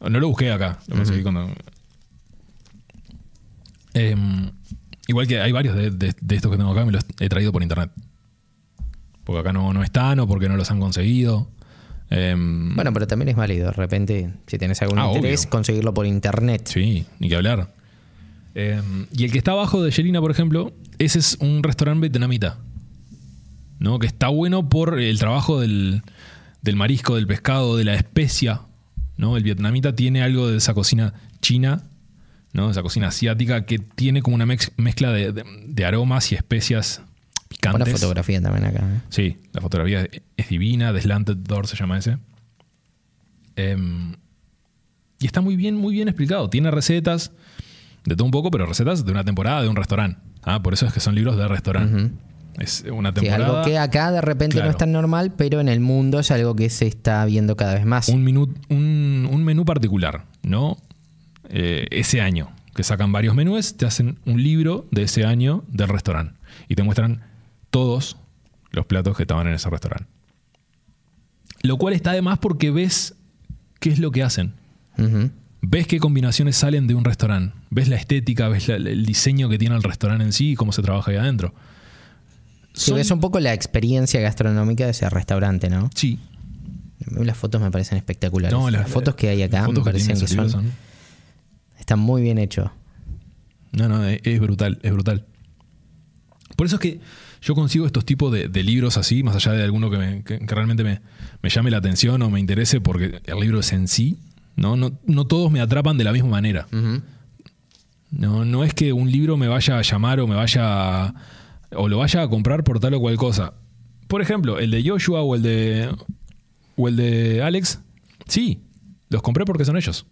No lo busqué acá, lo conseguí cuando. Em, igual que hay varios de, de- de estos que tengo acá, me los he traído por internet. Porque acá no, no están o porque no los han conseguido. Em, Bueno, pero también es válido. De repente, si tenés algún Ah, interés, obvio. conseguirlo por internet. Sí, ni que hablar. Em, y el que está abajo de Yelina, por ejemplo, ese es un restaurante vietnamita. ¿no? Que está bueno por el trabajo del, del marisco, del pescado, de la especia. ¿No? El vietnamita tiene algo de esa cocina china, ¿no? esa cocina asiática, que tiene como una mezcla de, de- de aromas y especias Buena picantes. fotografía también acá. ¿eh? Sí, la fotografía es, es divina, The Slanted Door se llama ese. Em, y está muy bien, muy bien explicado. Tiene recetas de todo un poco, pero recetas de una temporada de un restaurante. Ah, por eso es que son libros de restaurante. Es una Sí, temporada. algo que acá de repente Claro. no es tan normal, pero en el mundo es algo que se está viendo cada vez más. un, minu- un, un menú particular, ¿no? Eh, ese año, que sacan varios menús, te hacen un libro de ese año del restaurante y te muestran todos los platos que estaban en ese restaurante. Lo cual está de más porque ves qué es lo que hacen. Ves qué combinaciones salen de un restaurante. Ves la estética, ves la- el diseño que tiene el restaurante en sí y cómo se trabaja ahí adentro. Sí, Son- ves un poco la experiencia gastronómica de ese restaurante, ¿no? Sí. Las fotos me parecen espectaculares. No, las, fotos que hay acá las me parecen que son, están muy bien hechos. No, no, es, es brutal, es brutal. Por eso es que yo consigo estos tipos de, de libros así, más allá de alguno que, me- que- que realmente me, me llame la atención o me interese porque el libro es en sí, ¿no? No, no todos me atrapan de la misma manera. No, no es que un libro me vaya a llamar o me vaya a- o lo vaya a comprar por tal o cual cosa. Por ejemplo, el de Joshua o el de o el de Alex, sí, los compré porque son ellos.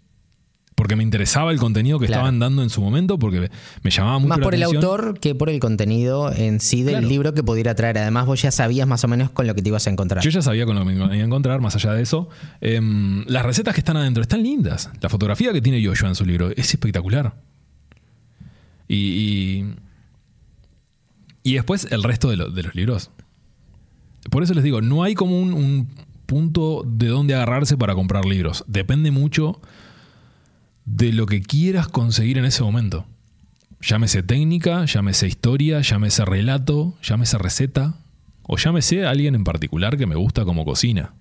Porque me interesaba el contenido que Claro. estaban dando en su momento, porque me llamaba mucho Más la por el autor que por el contenido en sí del Claro. libro que pudiera traer. Además, vos ya sabías más o menos con lo que te ibas a encontrar. Yo ya sabía con lo que me iba a encontrar, más allá de eso. Em, las recetas que están adentro están lindas. La fotografía que tiene Joshua en su libro es espectacular. Y, y, y después el resto de, de los libros. Por eso les digo, no hay como un, un punto de dónde agarrarse para comprar libros. Depende mucho de lo que quieras conseguir en ese momento. Llámese técnica, llámese historia, llámese relato, llámese receta, o llámese a alguien en particular que me gusta como cocina.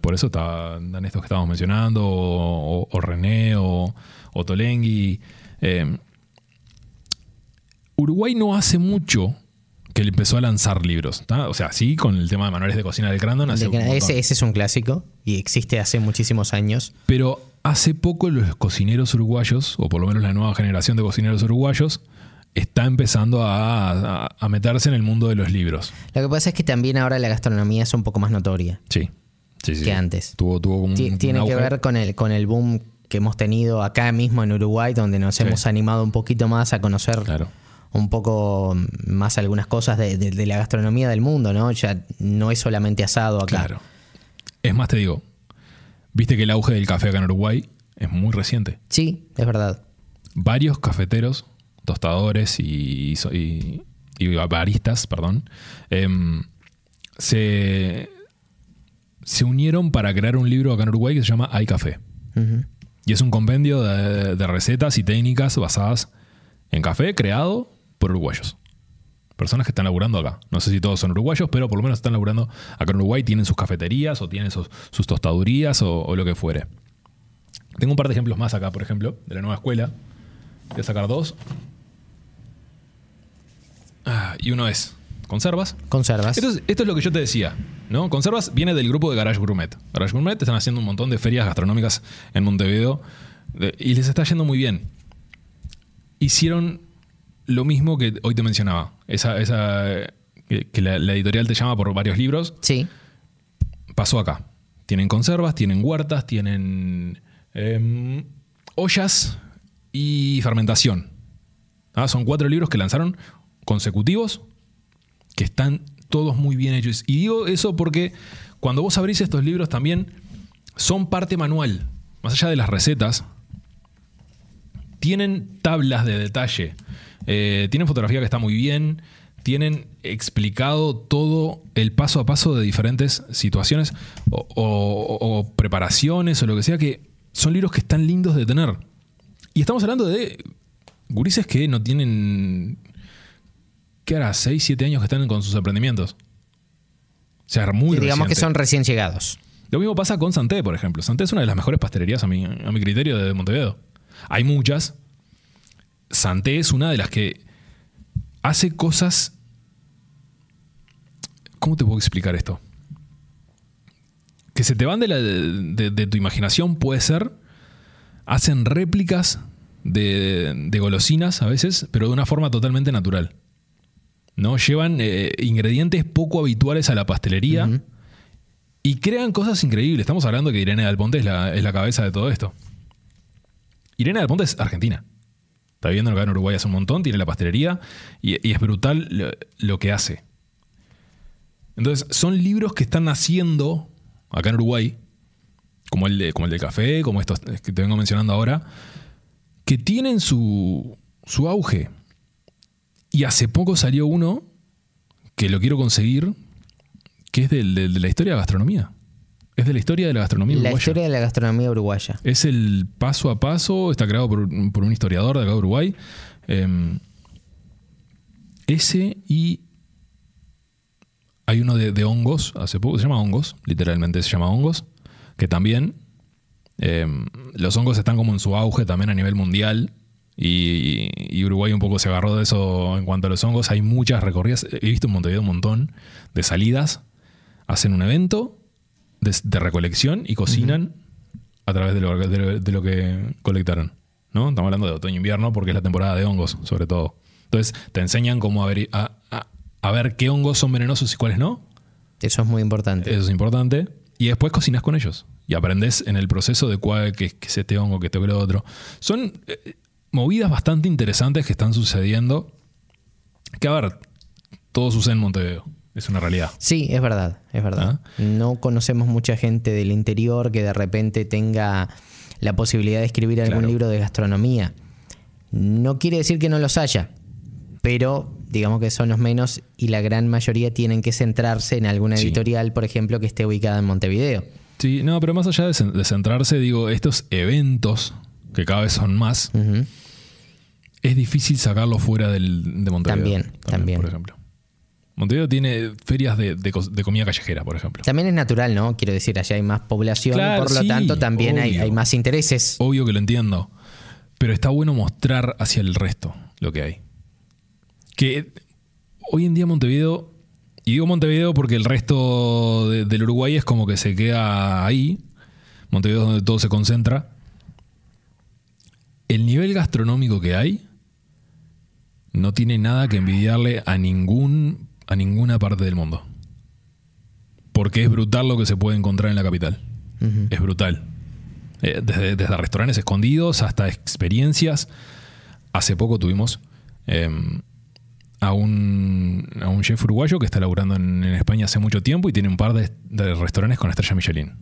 Por eso está- están estos que estamos mencionando, o, René, o, Tolengui. Eh, Uruguay no hace mucho que empezó a lanzar libros. O sea, sí, con el tema de manuales de cocina del Crandon. hace De ese, ese es un clásico y existe hace muchísimos años. Pero hace poco los cocineros uruguayos, o por lo menos la nueva generación de cocineros uruguayos, está empezando a, a- a meterse en el mundo de los libros. Lo que pasa es que también ahora la gastronomía es un poco más notoria Sí. sí, sí, que sí. antes. Tuvo, tuvo como un, Ti- un Tiene que ver con el, con el boom que hemos tenido acá mismo en Uruguay, donde nos hemos animado un poquito más a conocer Claro. Un poco más algunas cosas de, de- de la gastronomía del mundo, ¿no? Ya no es solamente asado acá. Claro. Es más, te digo, viste que el auge del café acá en Uruguay es muy reciente. Sí, es verdad. Varios cafeteros, tostadores y, y- y baristas, perdón, em, se, se unieron para crear un libro acá en Uruguay que se llama Hay Café. Y es un compendio de, de recetas y técnicas basadas en café creado por uruguayos. Personas que están laburando acá. No sé si todos son uruguayos, pero por lo menos están laburando acá en Uruguay. Tienen sus cafeterías o tienen sus, sus tostadurías o, o lo que fuere. Tengo un par de ejemplos más acá, por ejemplo, de la nueva escuela. Voy a sacar dos. Ah, y uno es conservas. Conservas. Esto es lo que yo te decía, ¿no? Conservas viene del grupo de Garage Gourmet. Garage Gourmet están haciendo un montón de ferias gastronómicas en Montevideo de- y les está yendo muy bien. Hicieron lo mismo que hoy te mencionaba. Esa, esa que, que la, la editorial te llama por varios libros. Sí. Pasó acá. Tienen conservas, tienen huertas, tienen Em, ollas y fermentación. Ah, son cuatro libros que lanzaron consecutivos que están todos muy bien hechos. Y digo eso porque cuando vos abrís estos libros también son parte manual. Más allá de las recetas, tienen tablas de detalle, eh, tienen fotografía que está muy bien, tienen explicado todo el paso a paso de diferentes situaciones o, o preparaciones o lo que sea, que son libros que están lindos de tener. Y estamos hablando de gurises que no tienen. ¿Qué hará? 6, 7 años que están con sus emprendimientos. O sea, muy Digamos que son recién llegados. Lo mismo pasa con Santé, por ejemplo. Santé es una de las mejores pastelerías a mi, a mi criterio de Montevideo. Hay muchas. Santé es una de las que hace cosas. ¿Cómo te puedo explicar esto? Que se te van de, la- de- de tu imaginación, puede ser. Hacen réplicas de, de golosinas a veces, pero de una forma totalmente natural. ¿No? Llevan eh, ingredientes poco habituales a la pastelería y crean cosas increíbles. Estamos hablando que Irene Del Ponte es la, es la cabeza de todo esto. Irene Del Ponte es argentina. Está viviendo acá en Uruguay hace un montón, tiene la pastelería y, es brutal lo, que hace. Entonces, son libros que están naciendo acá en Uruguay, como el, de, como el del café, como estos que te vengo mencionando ahora, que tienen su, su auge. Y hace poco salió uno que lo quiero conseguir, que es del- de la historia de gastronomía. Es de la historia de la gastronomía La uruguaya. historia de la gastronomía uruguaya. Es el paso a paso, está creado por, por un historiador de acá de Uruguay. Eh, ese y hay uno de, de hongos, hace poco, se llama hongos, literalmente se llama hongos, que también eh, los hongos están como en su auge también a nivel mundial. Y, y Uruguay un poco se agarró de eso en cuanto a los hongos. Hay muchas recorridas. He visto en Montevideo un montón de salidas. Hacen un evento de, de recolección y cocinan a través de lo, de lo- de lo que colectaron. ¿no? Estamos hablando de otoño-invierno porque es la temporada de hongos, sobre todo. Entonces, te enseñan cómo a ver, a, a- a ver qué hongos son venenosos y cuáles no. Eso es muy importante. Eso es importante. Y después cocinas con ellos. Y aprendes en el proceso de cuál que, que es este hongo, que este que lo otro. Son eh, movidas bastante interesantes que están sucediendo. Que a ver, todo sucede en Montevideo. Es una realidad. Sí, es verdad, es verdad. No conocemos mucha gente del interior que de repente tenga la posibilidad de escribir algún Claro. libro de gastronomía. No quiere decir que no los haya, pero digamos que son los menos y la gran mayoría tienen que centrarse en alguna Sí. editorial, por ejemplo, que esté ubicada en Montevideo. Sí, no, pero más allá de, cen- de centrarse, digo, estos eventos, que cada vez son más, es difícil sacarlo fuera del, de Montevideo. También, también. Por ejemplo. Montevideo tiene ferias de, de cos- de comida callejera, por ejemplo. También es natural, ¿no? Quiero decir, allá hay más población, Claro, por lo sí, tanto también hay, más intereses. Obvio que lo entiendo. Pero está bueno mostrar hacia el resto lo que hay. Que hoy en día Montevideo, y digo Montevideo porque el resto de- del Uruguay es como que se queda ahí. Montevideo es donde todo se concentra. El nivel gastronómico que hay no tiene nada que envidiarle a ningún a ninguna parte del mundo. Porque es brutal lo que se puede encontrar en la capital. Es brutal. Eh, desde, desde restaurantes escondidos hasta experiencias. Hace poco tuvimos eh, a, un, a un chef uruguayo que está laburando en, en España hace mucho tiempo y tiene un par de, de restaurantes con estrella Michelin.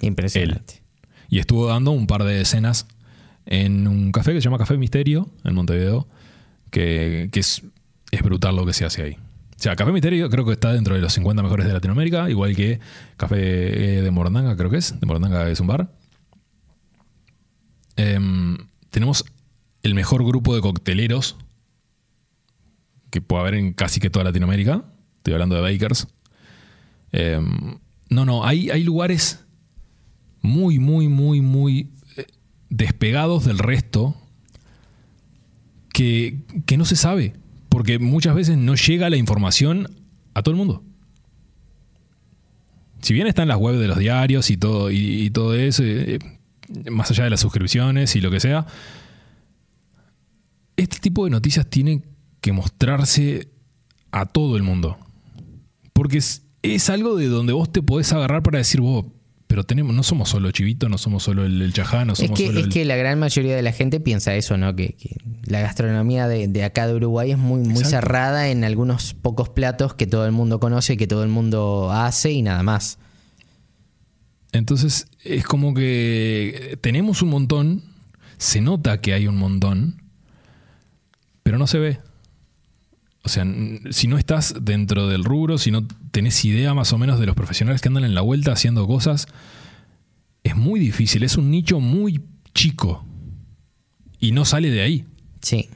Impresionante. Y estuvo dando un par de escenas en un café que se llama Café Misterio en Montevideo, que, que es, es brutal lo que se hace ahí. O sea, Café Misterio creo que está dentro de los 50 mejores de Latinoamérica, igual que Café eh, de Morondanga, creo que es. De Morondanga es un bar. Em, tenemos el mejor grupo de cocteleros que puede haber en casi que toda Latinoamérica. Estoy hablando de Bakers. Em, no, no, hay, hay lugares muy, muy, muy, muy eh, despegados del resto que, que no se sabe, porque muchas veces no llega la información a todo el mundo. Si bien están las webs de los diarios y todo, y, todo eso, eh, más allá de las suscripciones y lo que sea, este tipo de noticias tiene que mostrarse a todo el mundo. Porque es, es algo de donde vos te podés agarrar para decir, vos, pero tenemos, no somos solo Chivito, no somos solo el, el Chajá, no Es somos que, solo es el- que la gran mayoría de la gente piensa eso, ¿no? Que, que la gastronomía de, de acá de Uruguay es muy, muy Exacto. cerrada en algunos pocos platos que todo el mundo conoce, que todo el mundo hace y nada más. Entonces es como que tenemos un montón, se nota que hay un montón, pero no se ve. O sea, si no estás dentro del rubro, si no tenés idea más o menos de los profesionales que andan en la vuelta haciendo cosas, es muy difícil, es un nicho muy chico y no sale de ahí. Sí,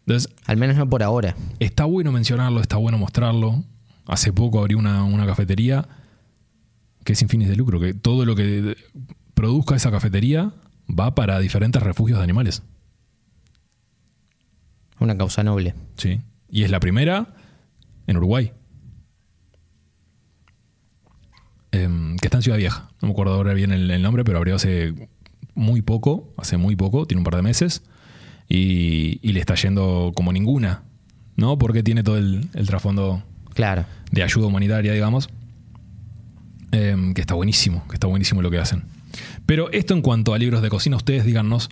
Entonces, al menos no por ahora. está bueno mencionarlo, está bueno mostrarlo. Hace poco abrí una, una cafetería que es sin fines de lucro, que todo lo que produzca esa cafetería va para diferentes refugios de animales. Una causa noble. Sí. Y es la primera en Uruguay. Em, que está en Ciudad Vieja. No me acuerdo ahora bien el, el nombre, pero abrió hace muy poco, hace muy poco, tiene un par de meses. Y, y le está yendo como ninguna, ¿no? Porque tiene todo el, el trasfondo Claro. de ayuda humanitaria, digamos. Em, que está buenísimo, que está buenísimo lo que hacen. Pero esto en cuanto a libros de cocina, ustedes díganos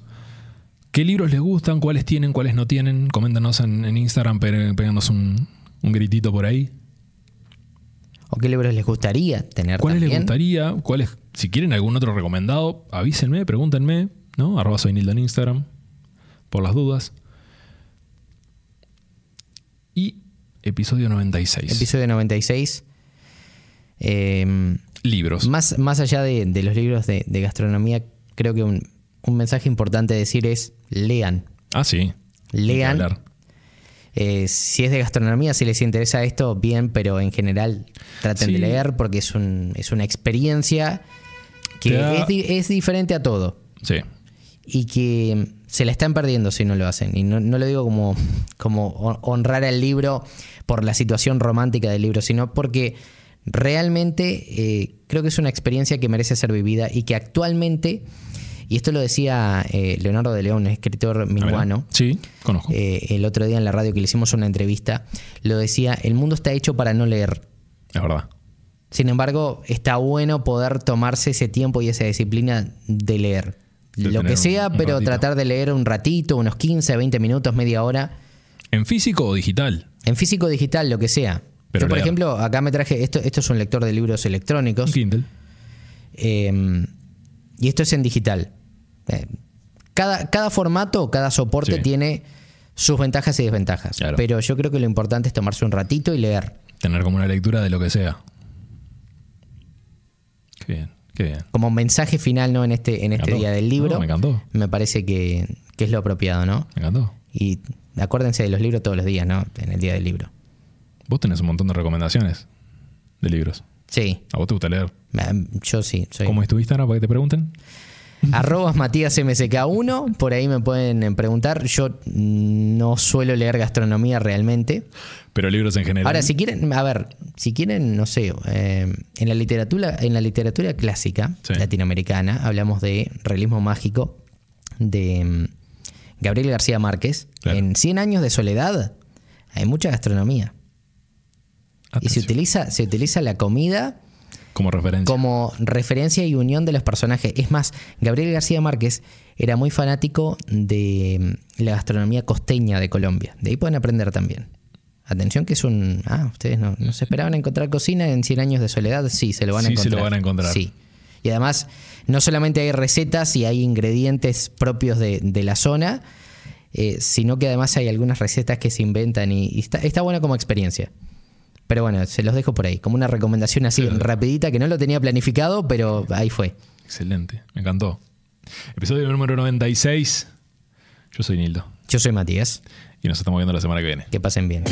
qué libros les gustan, cuáles tienen, cuáles no tienen. Coméntanos en, en Instagram, pe- péganos un, un gritito por ahí. ¿O qué libros les gustaría tener ¿Cuáles les gustaría? ¿Cuáles, si quieren algún otro recomendado, avísenme, pregúntenme, ¿no? Arroba soy Nildo en Instagram, por las dudas. Y episodio 96. Episodio 96. Eh, Libros. más, más allá de, de los libros de, de gastronomía, creo que un, un mensaje importante decir es lean. Ah, sí. Lean. Eh, si es de gastronomía, si les interesa esto, bien, pero en general traten de leer porque es, un, es una experiencia que da- es, di- es diferente a todo Sí. y que se la están perdiendo si no lo hacen. Y no, no lo digo como, como hon- honrar al libro por la situación romántica del libro, sino porque realmente eh, creo que es una experiencia que merece ser vivida y que actualmente, y esto lo decía eh, Leonardo de León, escritor minuano, Sí, conozco. eh, el otro día en la radio que le hicimos una entrevista, lo decía, el mundo está hecho para no leer. es verdad. Sin embargo, está bueno poder tomarse ese tiempo y esa disciplina de leer. De Lo que sea, un- un pero ratito. tratar de leer un ratito, unos 15, 20 minutos, media hora, ¿En físico o digital? en físico digital, lo que sea. Pero Yo, por leer. ejemplo, acá me traje, esto, esto es un lector de libros Un electrónicos Kindle. eh, y esto es en digital. Eh, cada, cada formato, cada soporte Sí. tiene sus ventajas y desventajas. Claro. Pero yo creo que lo importante es tomarse un ratito y leer. Tener como una lectura de lo que sea. Qué bien, qué bien. Como mensaje final ¿no? en este, en este día del libro, No, me encantó, me parece que, que es lo apropiado, ¿no? me encantó. Y acuérdense de los libros todos los días, ¿no? En el día del libro. Vos tenés un montón de recomendaciones de libros. Sí, ¿A vos te gusta leer? eh, yo sí. Soy ¿Cómo es tu Instagram para que te pregunten? Arrobas Matías MSK1, por ahí me pueden eh, preguntar. Yo no suelo leer gastronomía realmente. Pero libros en general. Ahora, si quieren, a ver, si quieren, no sé, eh, en la literatura, en la literatura clásica Sí. latinoamericana, hablamos de realismo mágico de mm, Gabriel García Márquez. Claro. En 100 años de soledad hay mucha gastronomía. Y se utiliza, se utiliza la comida Como referencia. como referencia y unión de los personajes. Es más, Gabriel García Márquez era muy fanático de mm, la gastronomía costeña de Colombia. De ahí pueden aprender también. Atención que es un... Ah, ustedes no, no se esperaban encontrar cocina en 100 años de soledad. Sí, se lo van a Sí, se encontrar. lo van a encontrar. Sí. Y además, no solamente hay recetas y hay ingredientes propios de, de la zona, eh, sino que además hay algunas recetas que se inventan y, y está, está bueno como experiencia. Pero bueno, se los dejo por ahí, como una recomendación así Sí. rapidita que no lo tenía planificado, pero ahí fue. Excelente, me encantó. Episodio número 96. Yo soy Nildo. Yo soy Matías, Y nos estamos viendo la semana que viene. que pasen bien.